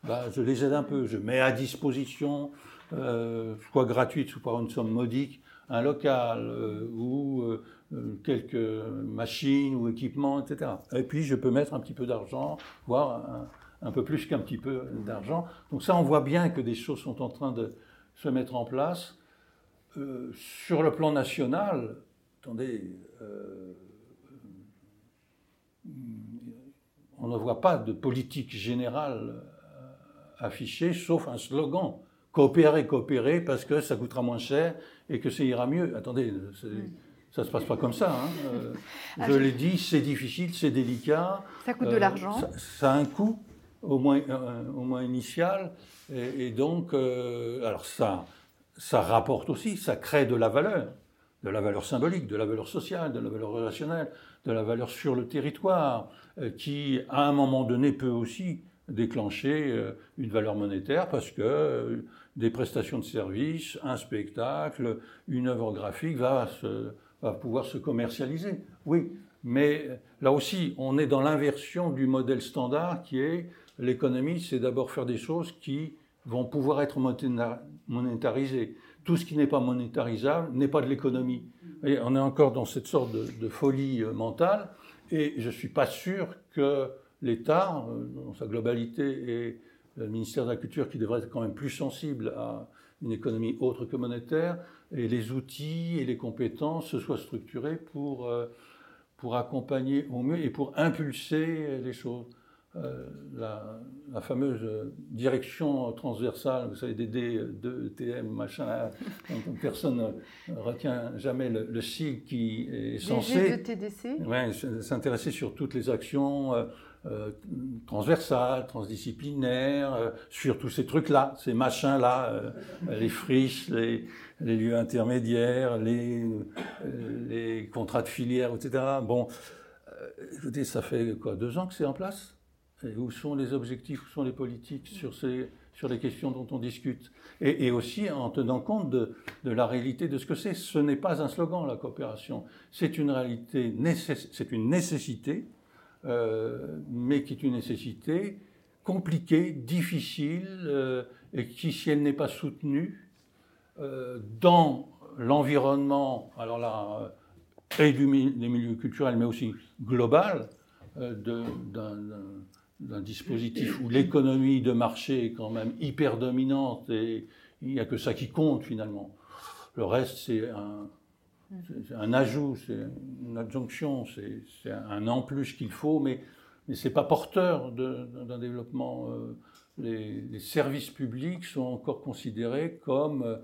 bah, je les aide un peu. Je mets à disposition euh, soit gratuite, soit par une somme modique, un local euh, ou euh, quelques machines ou équipements, etc. Et puis je peux mettre un petit peu d'argent, voire un, peu plus qu'un petit peu d'argent. Donc ça, on voit bien que des choses sont en train de se mettre en place. sur le plan national, attendez, on ne voit pas de politique générale affichée, sauf un slogan coopérer, coopérer, parce que ça coûtera moins cher et que ça ira mieux. Attendez, ça ne se passe pas comme ça. Hein. Euh, [laughs] ah, je l'ai dit, c'est difficile, c'est délicat. Ça coûte de euh, l'argent. Ça, a un coût, au moins, euh, au moins initial. Et, donc, alors ça, ça rapporte aussi, ça crée de la valeur, de la valeur symbolique, de la valeur sociale, de la valeur relationnelle, de la valeur sur le territoire, qui, à un moment donné, peut aussi déclencher une valeur monétaire parce que des prestations de services, un spectacle, une œuvre graphique va, pouvoir se commercialiser. Oui, mais là aussi, on est dans l'inversion du modèle standard qui est l'économie, c'est d'abord faire des choses qui vont pouvoir être monétarisées. Tout ce qui n'est pas monétarisable n'est pas de l'économie. On est encore dans cette sorte de, folie euh, mentale et je ne suis pas sûr que l'État, euh, dans sa globalité, et le ministère de la Culture qui devrait être quand même plus sensible à une économie autre que monétaire, et les outils et les compétences se soient structurés pour, euh, pour accompagner au mieux et pour impulser les choses. Euh, la, la, fameuse direction transversale, vous savez, des D2, TM, machin, dont personne ne retient jamais le, le sigle qui est censé ouais, s'intéresser sur toutes les actions euh, euh, transversales, transdisciplinaires, euh, sur tous ces trucs-là, ces machins-là, euh, les friches, les, lieux intermédiaires, les, contrats de filière, etc. Bon, écoutez, ça fait quoi, deux ans que c'est en place? Où sont les objectifs, où sont les politiques sur, ces, sur les questions dont on discute? Et, aussi en tenant compte de, la réalité de ce que c'est. Ce n'est pas un slogan, la coopération. C'est une réalité, c'est une nécessité, mais qui est une nécessité compliquée, difficile, euh, et qui, si elle n'est pas soutenue, euh, dans l'environnement, alors là, et du, des milieux culturels, mais aussi global, d'un dispositif où l'économie de marché est quand même hyper dominante et il n'y a que ça qui compte finalement. Le reste, c'est un, un, ajout, c'est une adjonction, c'est un en plus qu'il faut, mais, mais ce n'est pas porteur d'un développement. Euh, les, services publics sont encore considérés comme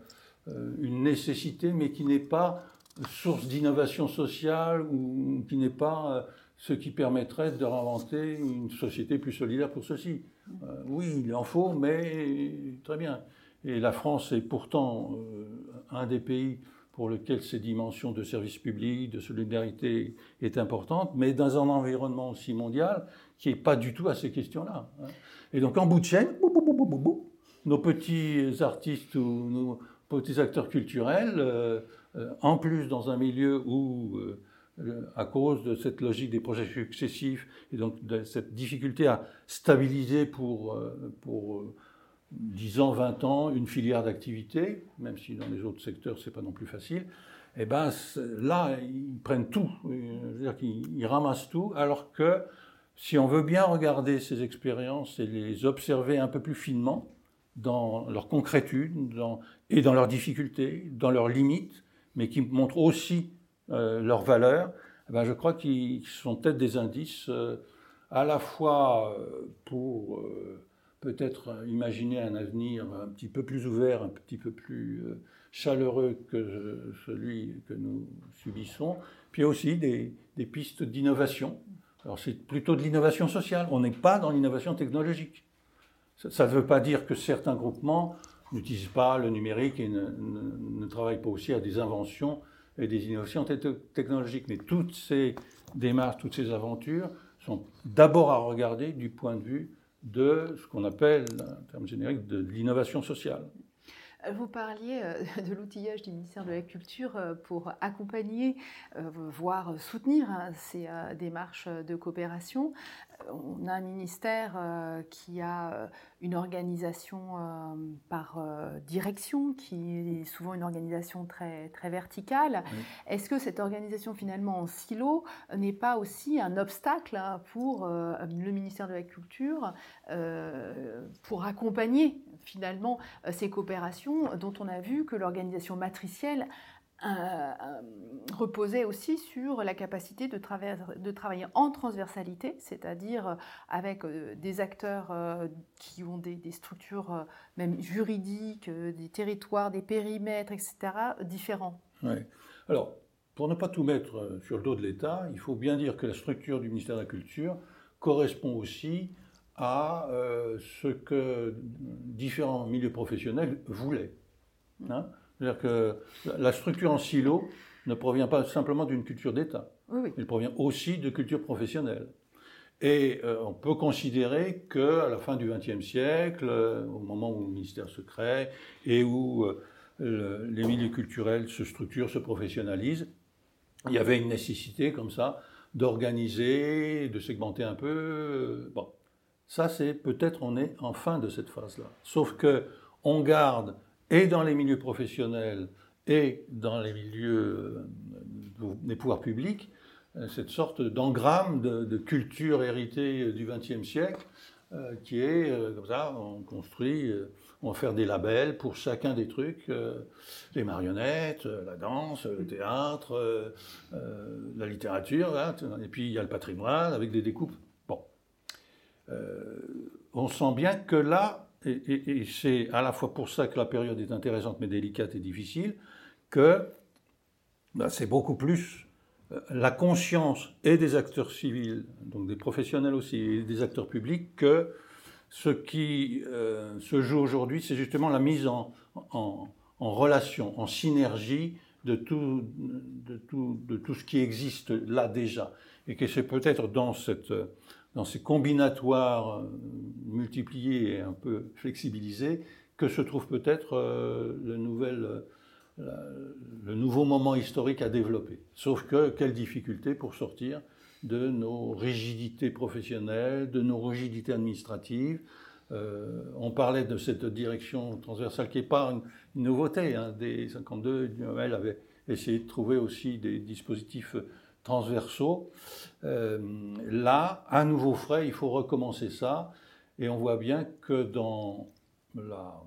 euh, une nécessité, mais qui n'est pas source d'innovation sociale ou qui n'est pas euh, ce qui permettrait de réinventer une société plus solidaire pour ceci. Euh, oui, il en faut, mais très bien. Et la France est pourtant euh, un des pays pour lequel ces dimensions de service public, de solidarité est importante, mais dans un environnement aussi mondial qui n'est pas du tout à ces questions-là. Hein. Et donc en bout de chaîne, nos petits artistes ou nos petits acteurs culturels, euh, euh en plus dans un milieu où euh, à cause de cette logique des projets successifs et donc de cette difficulté à stabiliser pour, pour 10 ans, 20 ans une filière d'activité, même si dans les autres secteurs c'est pas non plus facile, eh ben là ils prennent tout, c'est-à-dire qu'ils ramassent tout, alors que si on veut bien regarder ces expériences et les observer un peu plus finement dans leur concrétude dans, et dans leurs difficultés, dans leurs limites, mais qui montrent aussi euh, leurs valeurs, eh ben, je crois qu'ils sont peut-être des indices euh, à la fois euh, pour peut-être imaginer un avenir un petit peu plus ouvert, un petit peu plus chaleureux que celui que nous subissons, puis aussi des, pistes d'innovation. Alors c'est plutôt de l'innovation sociale, on n'est pas dans l'innovation technologique. Ça ne veut pas dire que certains groupements n'utilisent pas le numérique et ne, travaillent pas aussi à des inventions et des innovations technologiques. Mais toutes ces démarches, toutes ces aventures sont d'abord à regarder du point de vue de ce qu'on appelle, en termes génériques, de l'innovation sociale. Vous parliez euh, de l'outillage du ministère de la Culture euh, pour accompagner, euh, voire soutenir hein, ces démarches de coopération. On a un ministère qui a une organisation par direction, qui est souvent une organisation très, très verticale. Oui. Est-ce que cette organisation finalement en silo n'est pas aussi un obstacle hein, pour le ministère de la Culture pour accompagner finalement ces coopérations dont on a vu que l'organisation matricielle euh, euh, reposait aussi sur la capacité de, de travailler en transversalité, c'est-à-dire avec euh, des acteurs qui ont des, structures même juridiques, des territoires, des périmètres, etc., différents. Alors, pour ne pas tout mettre sur le dos de l'État, il faut bien dire que la structure du ministère de la Culture correspond aussi à ce que différents milieux professionnels voulaient. Hein C'est-à-dire que la structure en silo ne provient pas simplement d'une culture d'État, oui, oui. elle provient aussi de culture professionnelle. Et euh, on peut considérer qu'à la fin du XXe siècle, euh, au moment où le ministère se crée et où euh, le, les milieux culturels se structurent, se professionnalisent, il y avait une nécessité comme ça d'organiser, de segmenter un peu. Bon, ça c'est peut-être on est en fin de cette phase-là. Sauf que on garde et dans les milieux professionnels et dans les milieux des pouvoirs publics euh, cette sorte d'engramme de, culture héritée du XXe siècle, euh, qui est euh, comme ça, on construit, euh, on va faire des labels pour chacun des trucs, euh, les marionnettes, euh, la danse, le théâtre, euh, euh, la littérature, là, et puis il y a le patrimoine avec des découpes. Bon. Euh, on sent bien que là, et, c'est à la fois pour ça que la période est intéressante mais délicate et difficile, que ben, c'est beaucoup plus euh, la conscience et des acteurs civils, donc des professionnels aussi, et des acteurs publics, que ce qui euh, se joue aujourd'hui, c'est justement la mise en, relation, en synergie de, tout, de tout ce qui existe là déjà. Et que c'est peut-être dans, cette, dans ces combinatoires euh, multipliés et un peu flexibilisés que se trouve peut-être euh, le nouvel... euh, le nouveau moment historique à développer. Sauf que, quelle difficulté pour sortir de nos rigidités professionnelles, de nos rigidités administratives. On parlait de cette direction transversale qui n'est pas une, nouveauté. Hein. Dès 52, elle avait essayé de trouver aussi des dispositifs transversaux. Euh, là, à nouveau frais, il faut recommencer ça. Et on voit bien que dans la,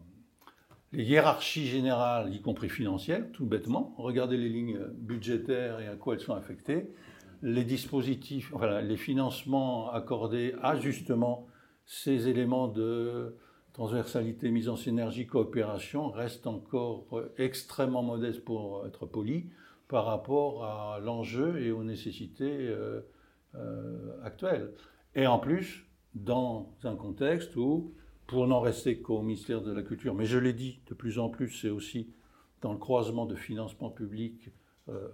les hiérarchies générales, y compris financières, tout bêtement, regardez les lignes budgétaires et à quoi elles sont affectées, les dispositifs, les financements accordés à justement ces éléments de transversalité, mise en synergie, coopération restent encore euh, extrêmement modestes pour être poli par rapport à l'enjeu et aux nécessités euh, euh, actuelles. Et en plus, dans un contexte où pour n'en rester qu'au ministère de la Culture, mais je l'ai dit, de plus en plus, c'est aussi dans le croisement de financement public euh,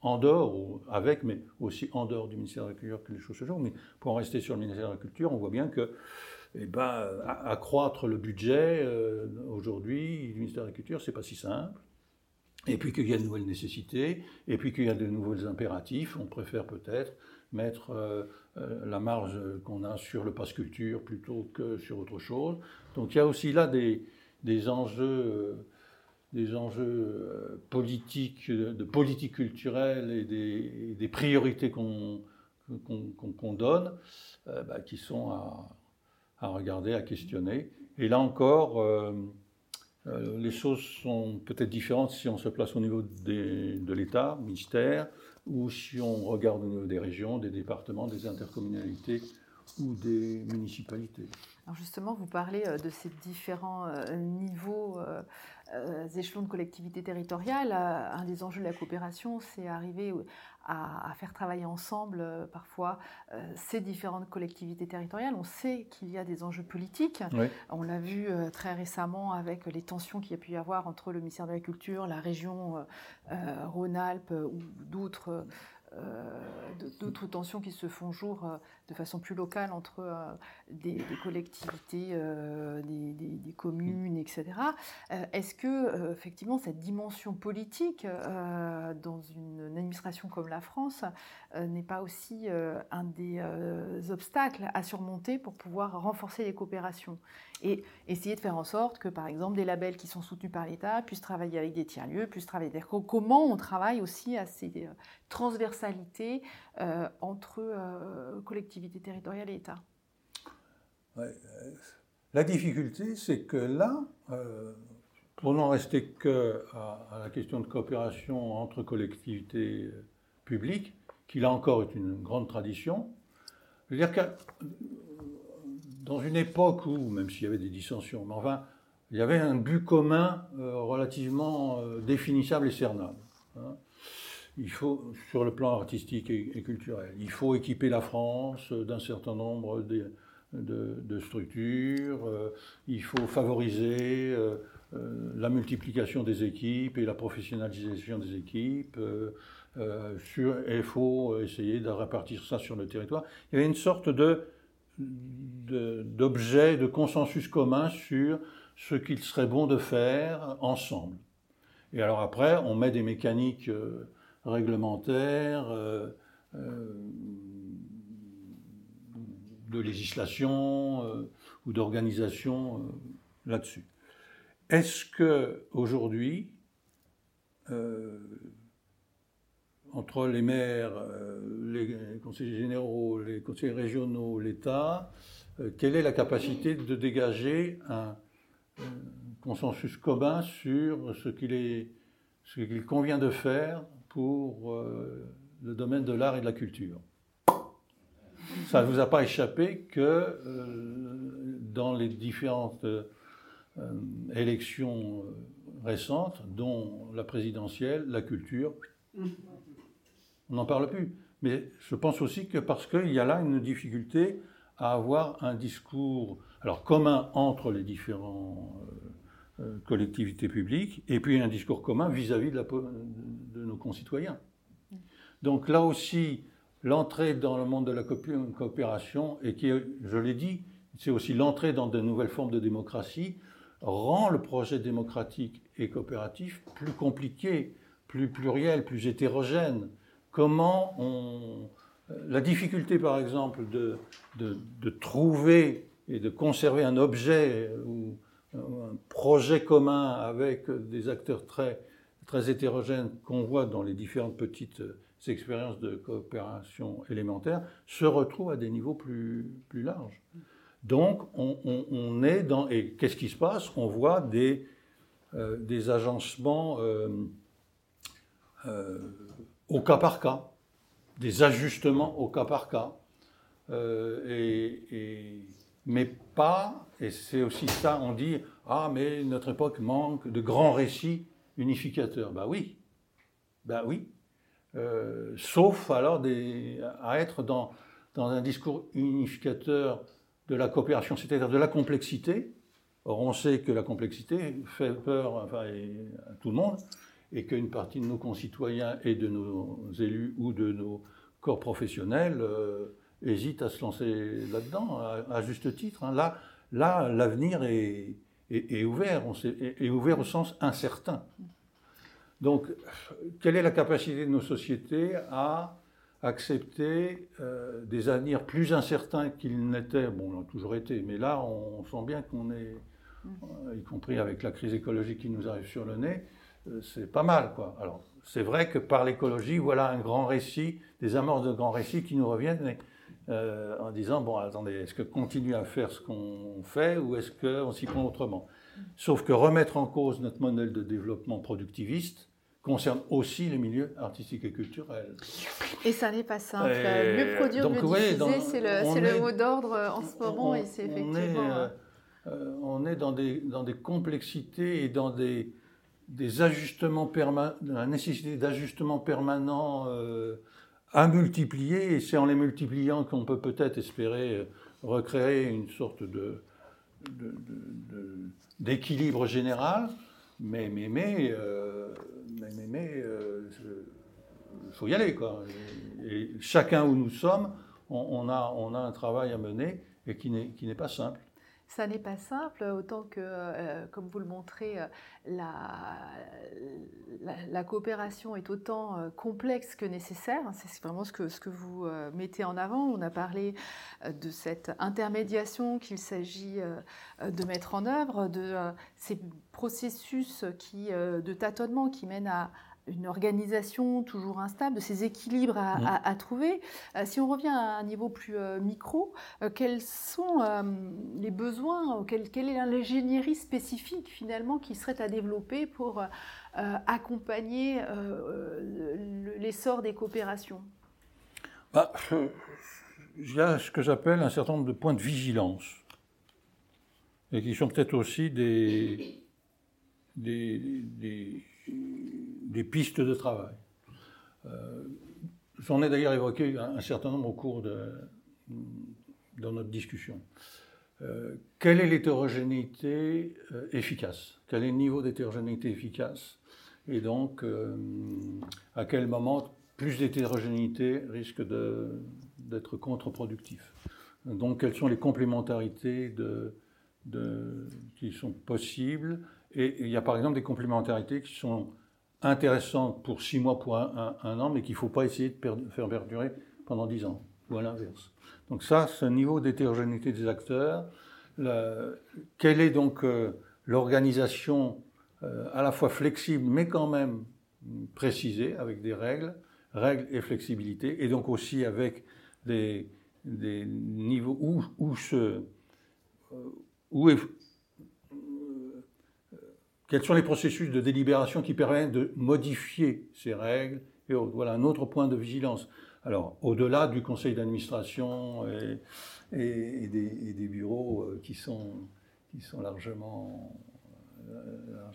en dehors, ou avec, mais aussi en dehors du ministère de la Culture que les choses se jouent. Mais pour en rester sur le ministère de la Culture, on voit bien que eh ben, accroître le budget aujourd'hui du ministère de la Culture, c'est pas si simple. Et puis qu'il y a de nouvelles nécessités, et puis qu'il y a de nouveaux impératifs. On préfère peut-être mettre euh, euh, la marge qu'on a sur le passe culture plutôt que sur autre chose. Donc il y a aussi là des, des enjeux, euh, des enjeux politiques, de politique culturelle et des, priorités qu'on qu'on donne, bah, qui sont à, à regarder, à questionner. Et là encore, euh, les choses sont peut-être différentes si on se place au niveau de l'État, ministère, ou si on regarde au niveau des régions, des départements, des intercommunalités ou des municipalités. Alors justement, vous parlez euh, de ces différents euh, niveaux, euh, échelons de collectivité territoriale. Euh, Un des enjeux de la coopération, c'est arriver à, à faire travailler ensemble euh, parfois ces différentes collectivités territoriales. On sait qu'il y a des enjeux politiques. Oui. On l'a vu très récemment avec les tensions qu'il y a pu y avoir entre le ministère de la Culture, la région Rhône-Alpes ou d'autres d'autres tensions qui se font jour de façon plus locale entre euh, des, collectivités, euh, des, communes, etc. Euh, Est-ce que effectivement cette dimension politique dans une administration comme la France n'est pas aussi un des obstacles à surmonter pour pouvoir renforcer les coopérations et essayer de faire en sorte que, par exemple, des labels qui sont soutenus par l'État puissent travailler avec des tiers-lieux, puissent travailler. C'est-à-dire Comment on travaille aussi à ces transversalités entre euh, collectivités et État euh, La difficulté, c'est que là, euh, pour n'en rester que à, la question de coopération entre collectivités euh, publiques, qui là encore est une grande tradition, je veux dire que dans une époque où, même s'il y avait des dissensions, mais enfin, il y avait un but commun relativement définissable et cernable. hein. Il faut, sur le plan artistique et, culturel, il faut équiper la France euh, d'un certain nombre de, structures, euh, il faut favoriser euh, la multiplication des équipes et la professionnalisation des équipes, il faut essayer de répartir ça sur le territoire. Il y avait une sorte d'objet, de, consensus commun sur ce qu'il serait bon de faire ensemble. Et alors après, on met des mécaniques réglementaires, euh, euh, de législation euh, ou d'organisation là-dessus. Est-ce que aujourd'hui, entre les maires, les conseillers généraux, les conseillers régionaux, l'État, quelle est la capacité de dégager un, consensus commun sur ce qu'il convient de faire pour euh, le domaine de l'art et de la culture. Ça ne vous a pas échappé que euh, dans les différentes euh, élections récentes, dont la présidentielle, la culture, on n'en parle plus. Mais je pense aussi que parce qu'il y a là une difficulté à avoir un discours alors commun entre les différents collectivités publiques et puis un discours commun vis-à-vis de, nos concitoyens. Donc là aussi, l'entrée dans le monde de la coopé- coopération, et qui, je l'ai dit, c'est aussi l'entrée dans de nouvelles formes de démocratie, rend le projet démocratique et coopératif plus compliqué, plus pluriel, plus hétérogène. Comment on... La difficulté, par exemple, de, de, de trouver et de conserver un objet ou un projet commun avec des acteurs très, très hétérogènes qu'on voit dans les différentes petites expériences de coopération élémentaire, se retrouve à des niveaux plus, plus larges. Donc, on, est dans. Et qu'est-ce qui se passe? On voit des, euh, des agencements euh, euh, au cas par cas, des ajustements au cas par cas. Euh, et- mais pas, et c'est aussi ça, on dit Ah, mais notre époque manque de grands récits unificateurs. Ben oui, ben oui. Euh, sauf alors à être dans, dans un discours unificateur de la coopération, c'est-à-dire de la complexité. Or, on sait que la complexité fait peur à tout le monde et qu'une partie de nos concitoyens et de nos élus ou de nos corps professionnels euh, hésitent à se lancer là-dedans, à, à juste titre. hein. Là, là l'avenir est, ouvert, est, ouvert au sens incertain. Donc, quelle est la capacité de nos sociétés à accepter euh, des avenirs plus incertains qu'ils n'étaient? Bon, on a toujours été, mais là, on sent bien qu'on est, y compris avec la crise écologique qui nous arrive sur le nez, euh, c'est pas mal, quoi. Alors, c'est vrai que par l'écologie, voilà un grand récit, des amorces de grands récits qui nous reviennent mais, euh, en disant, bon, attendez, est-ce que continuer à faire ce qu'on fait ou est-ce qu'on s'y prend autrement? Sauf que remettre en cause notre modèle de développement productiviste concerne aussi les milieux artistiques et culturels. Et ça n'est pas simple. Et mieux produire, donc, diffuser, c'est le, on c'est le mot d'ordre en ce moment on, et c'est effectivement... est, euh, euh, euh, on est dans des, dans des complexités et dans des, des ajustements permanents, la nécessité d'ajustements permanents euh, à multiplier, et c'est en les multipliant qu'on peut peut-être espérer euh, recréer une sorte de, d'équilibre général, mais, mais, mais, euh, mais, euh, faut y aller, quoi. Chacun où nous sommes, on, on a, on a un travail à mener et qui n'est, qui n'est pas simple. Ça n'est pas simple, autant que, euh, comme vous le montrez, euh, la, la, coopération est autant euh, complexe que nécessaire. C'est vraiment ce que, ce que vous mettez en avant. On a parlé de cette intermédiation qu'il s'agit de mettre en œuvre, de ces processus qui, de tâtonnement qui mènent à une organisation toujours instable, de ces équilibres à, Mmh. à- à trouver. Euh, si on revient à un niveau plus euh, micro, euh, quels sont les besoins, quelle, est l'ingénierie spécifique finalement qui serait à développer pour accompagner le- l'essor des coopérations? Bah, il y a ce que j'appelle un certain nombre de points de vigilance, et qui sont peut-être aussi des, des, des- des pistes de travail. Euh, J'en ai d'ailleurs évoqué un, certain nombre au cours de notre discussion. Euh, quelle est l'hétérogénéité euh, efficace? Quel est le niveau d'hétérogénéité efficace? Et donc, euh, à quel moment plus d'hétérogénéité risque d'être contre-productif? Donc, quelles sont les complémentarités qui sont possibles? Et il y a par exemple des complémentarités qui sont intéressantes pour six mois, pour un, an, mais qu'il ne faut pas essayer de faire perdurer pendant dix ans, ou à l'inverse. Donc ça, un niveau d'hétérogénéité des acteurs. Quelle est donc euh, l'organisation euh, à la fois flexible, mais quand même précisée, avec des règles règles et flexibilité, et donc aussi avec des, des niveaux où, où, se, où est, quels sont les processus de délibération qui permettent de modifier ces règles et. Voilà un autre point de vigilance. Alors, au-delà du conseil d'administration et, des, bureaux euh, qui sont, largement, euh,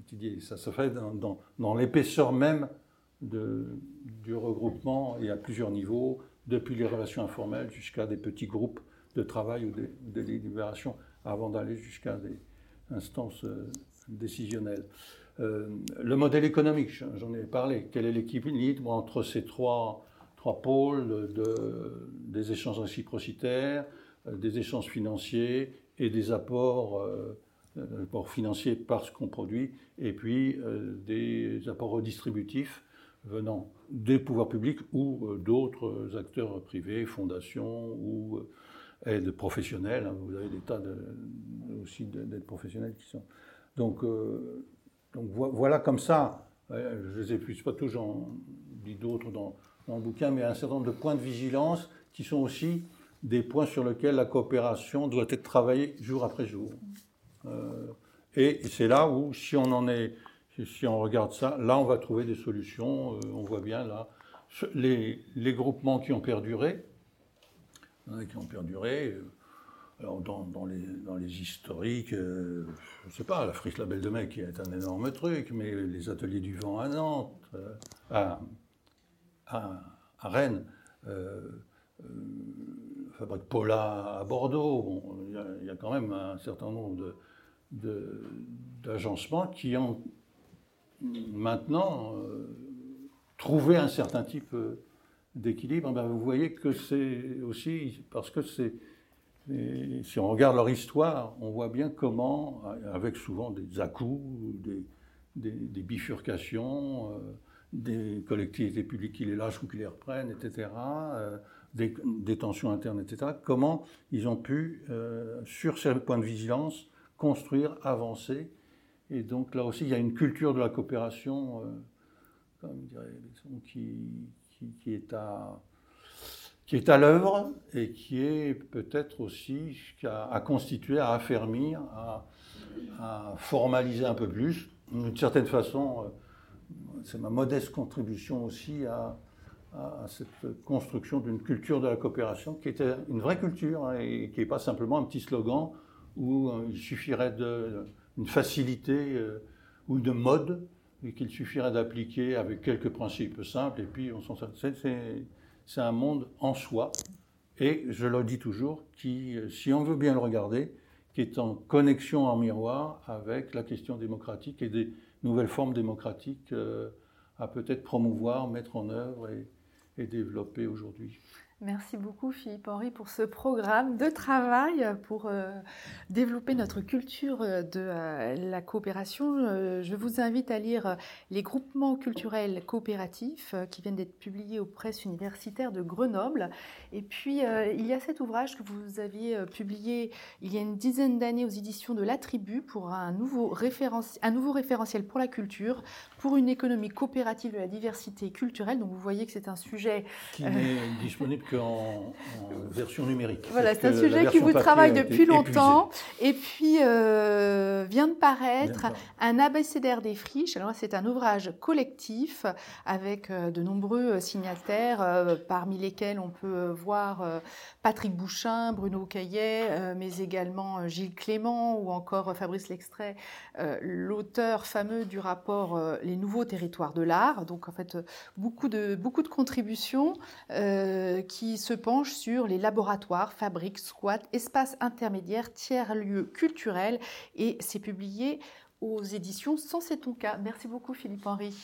étudiés, ça se fait dans, l'épaisseur même du regroupement et à plusieurs niveaux, depuis les relations informelles jusqu'à des petits groupes de travail ou de, de délibération, avant d'aller jusqu'à des instances euh, décisionnel. Euh, le modèle économique, j'en ai parlé. Quel est l'équilibre entre ces trois, trois pôles de, des échanges réciprocitaires, euh, des échanges financiers et des apports, euh, apports financiers par ce qu'on produit, et puis des apports redistributifs venant des pouvoirs publics ou d'autres acteurs privés, fondations ou aides professionnelles. Hein. Vous avez des tas aussi d'aides professionnelles qui sont donc, euh, voilà comme ça, je ne les épuise pas tous, j'en dis d'autres dans, dans, le bouquin, mais un certain nombre de points de vigilance qui sont aussi des points sur lesquels la coopération doit être travaillée jour après jour. Euh, et c'est là où, si on en est, si on regarde ça, là on va trouver des solutions. Euh, on voit bien là les, les, groupements qui ont perduré, hein, qui ont perduré. Alors dans, les, historiques, euh, je ne sais pas, la Friche Label de Mai qui est un énorme truc, mais les ateliers du vent à Nantes, euh, à, Rennes, euh, Fabrique Paula à Bordeaux, il y, a quand même un certain nombre d'agencements de, qui ont maintenant trouvé un certain type d'équilibre. Ben, vous voyez que c'est aussi parce que c'est si on regarde leur histoire, on voit bien comment, avec souvent des à-coups, des, bifurcations, euh, des collectivités publiques qui les lâchent ou qui les reprennent, etc., euh, des, tensions internes, etc., comment ils ont pu, euh, sur ces points de vigilance, construire, avancer. Et donc là aussi, il y a une culture de la coopération, comme dirait, qui, qui est à qui est à l'œuvre et qui est peut-être aussi à, constituer, à affermir, à, formaliser un peu plus. D'une certaine façon, euh, c'est ma modeste contribution aussi à, cette construction d'une culture de la coopération qui était une vraie culture hein, et qui n'est pas simplement un petit slogan où euh, il suffirait d'une facilité euh, ou de mode et qu'il suffirait d'appliquer avec quelques principes simples et puis on s'en c'est un monde en soi, et je le dis toujours, qui, si on veut bien le regarder, qui est en connexion en miroir avec la question démocratique et des nouvelles formes démocratiques euh, à peut-être promouvoir, mettre en œuvre et développer aujourd'hui. Merci beaucoup Philippe Henry pour ce programme de travail pour euh, développer notre culture de euh, la coopération. Euh, je vous invite à lire les groupements culturels coopératifs qui viennent d'être publiés aux presses universitaires de Grenoble. Et puis il y a cet ouvrage que vous aviez publié il y a une dizaine d'années aux éditions de La Tribu pour un nouveau référentiel pour la culture, pour une économie coopérative de la diversité culturelle. Donc vous voyez que c'est un sujet qui n'est disponible qu'en version numérique. Voilà, c'est un sujet qui vous travaille depuis longtemps. Et puis, euh, vient de paraître un abécédaire des friches. Alors, c'est un ouvrage collectif avec euh, de nombreux signataires, euh, parmi lesquels on peut voir Patrick Bouchin, Bruno Caillet, mais également Gilles Clément ou encore Fabrice Lextrait, l'auteur fameux du rapport Les nouveaux territoires de l'art. Donc, en fait, beaucoup de, beaucoup de contributions qui se penche sur les laboratoires, fabriques, squats, espaces intermédiaires, tiers-lieux culturels et c'est publié aux éditions Sans c'est ton cas. Merci beaucoup Philippe Henry.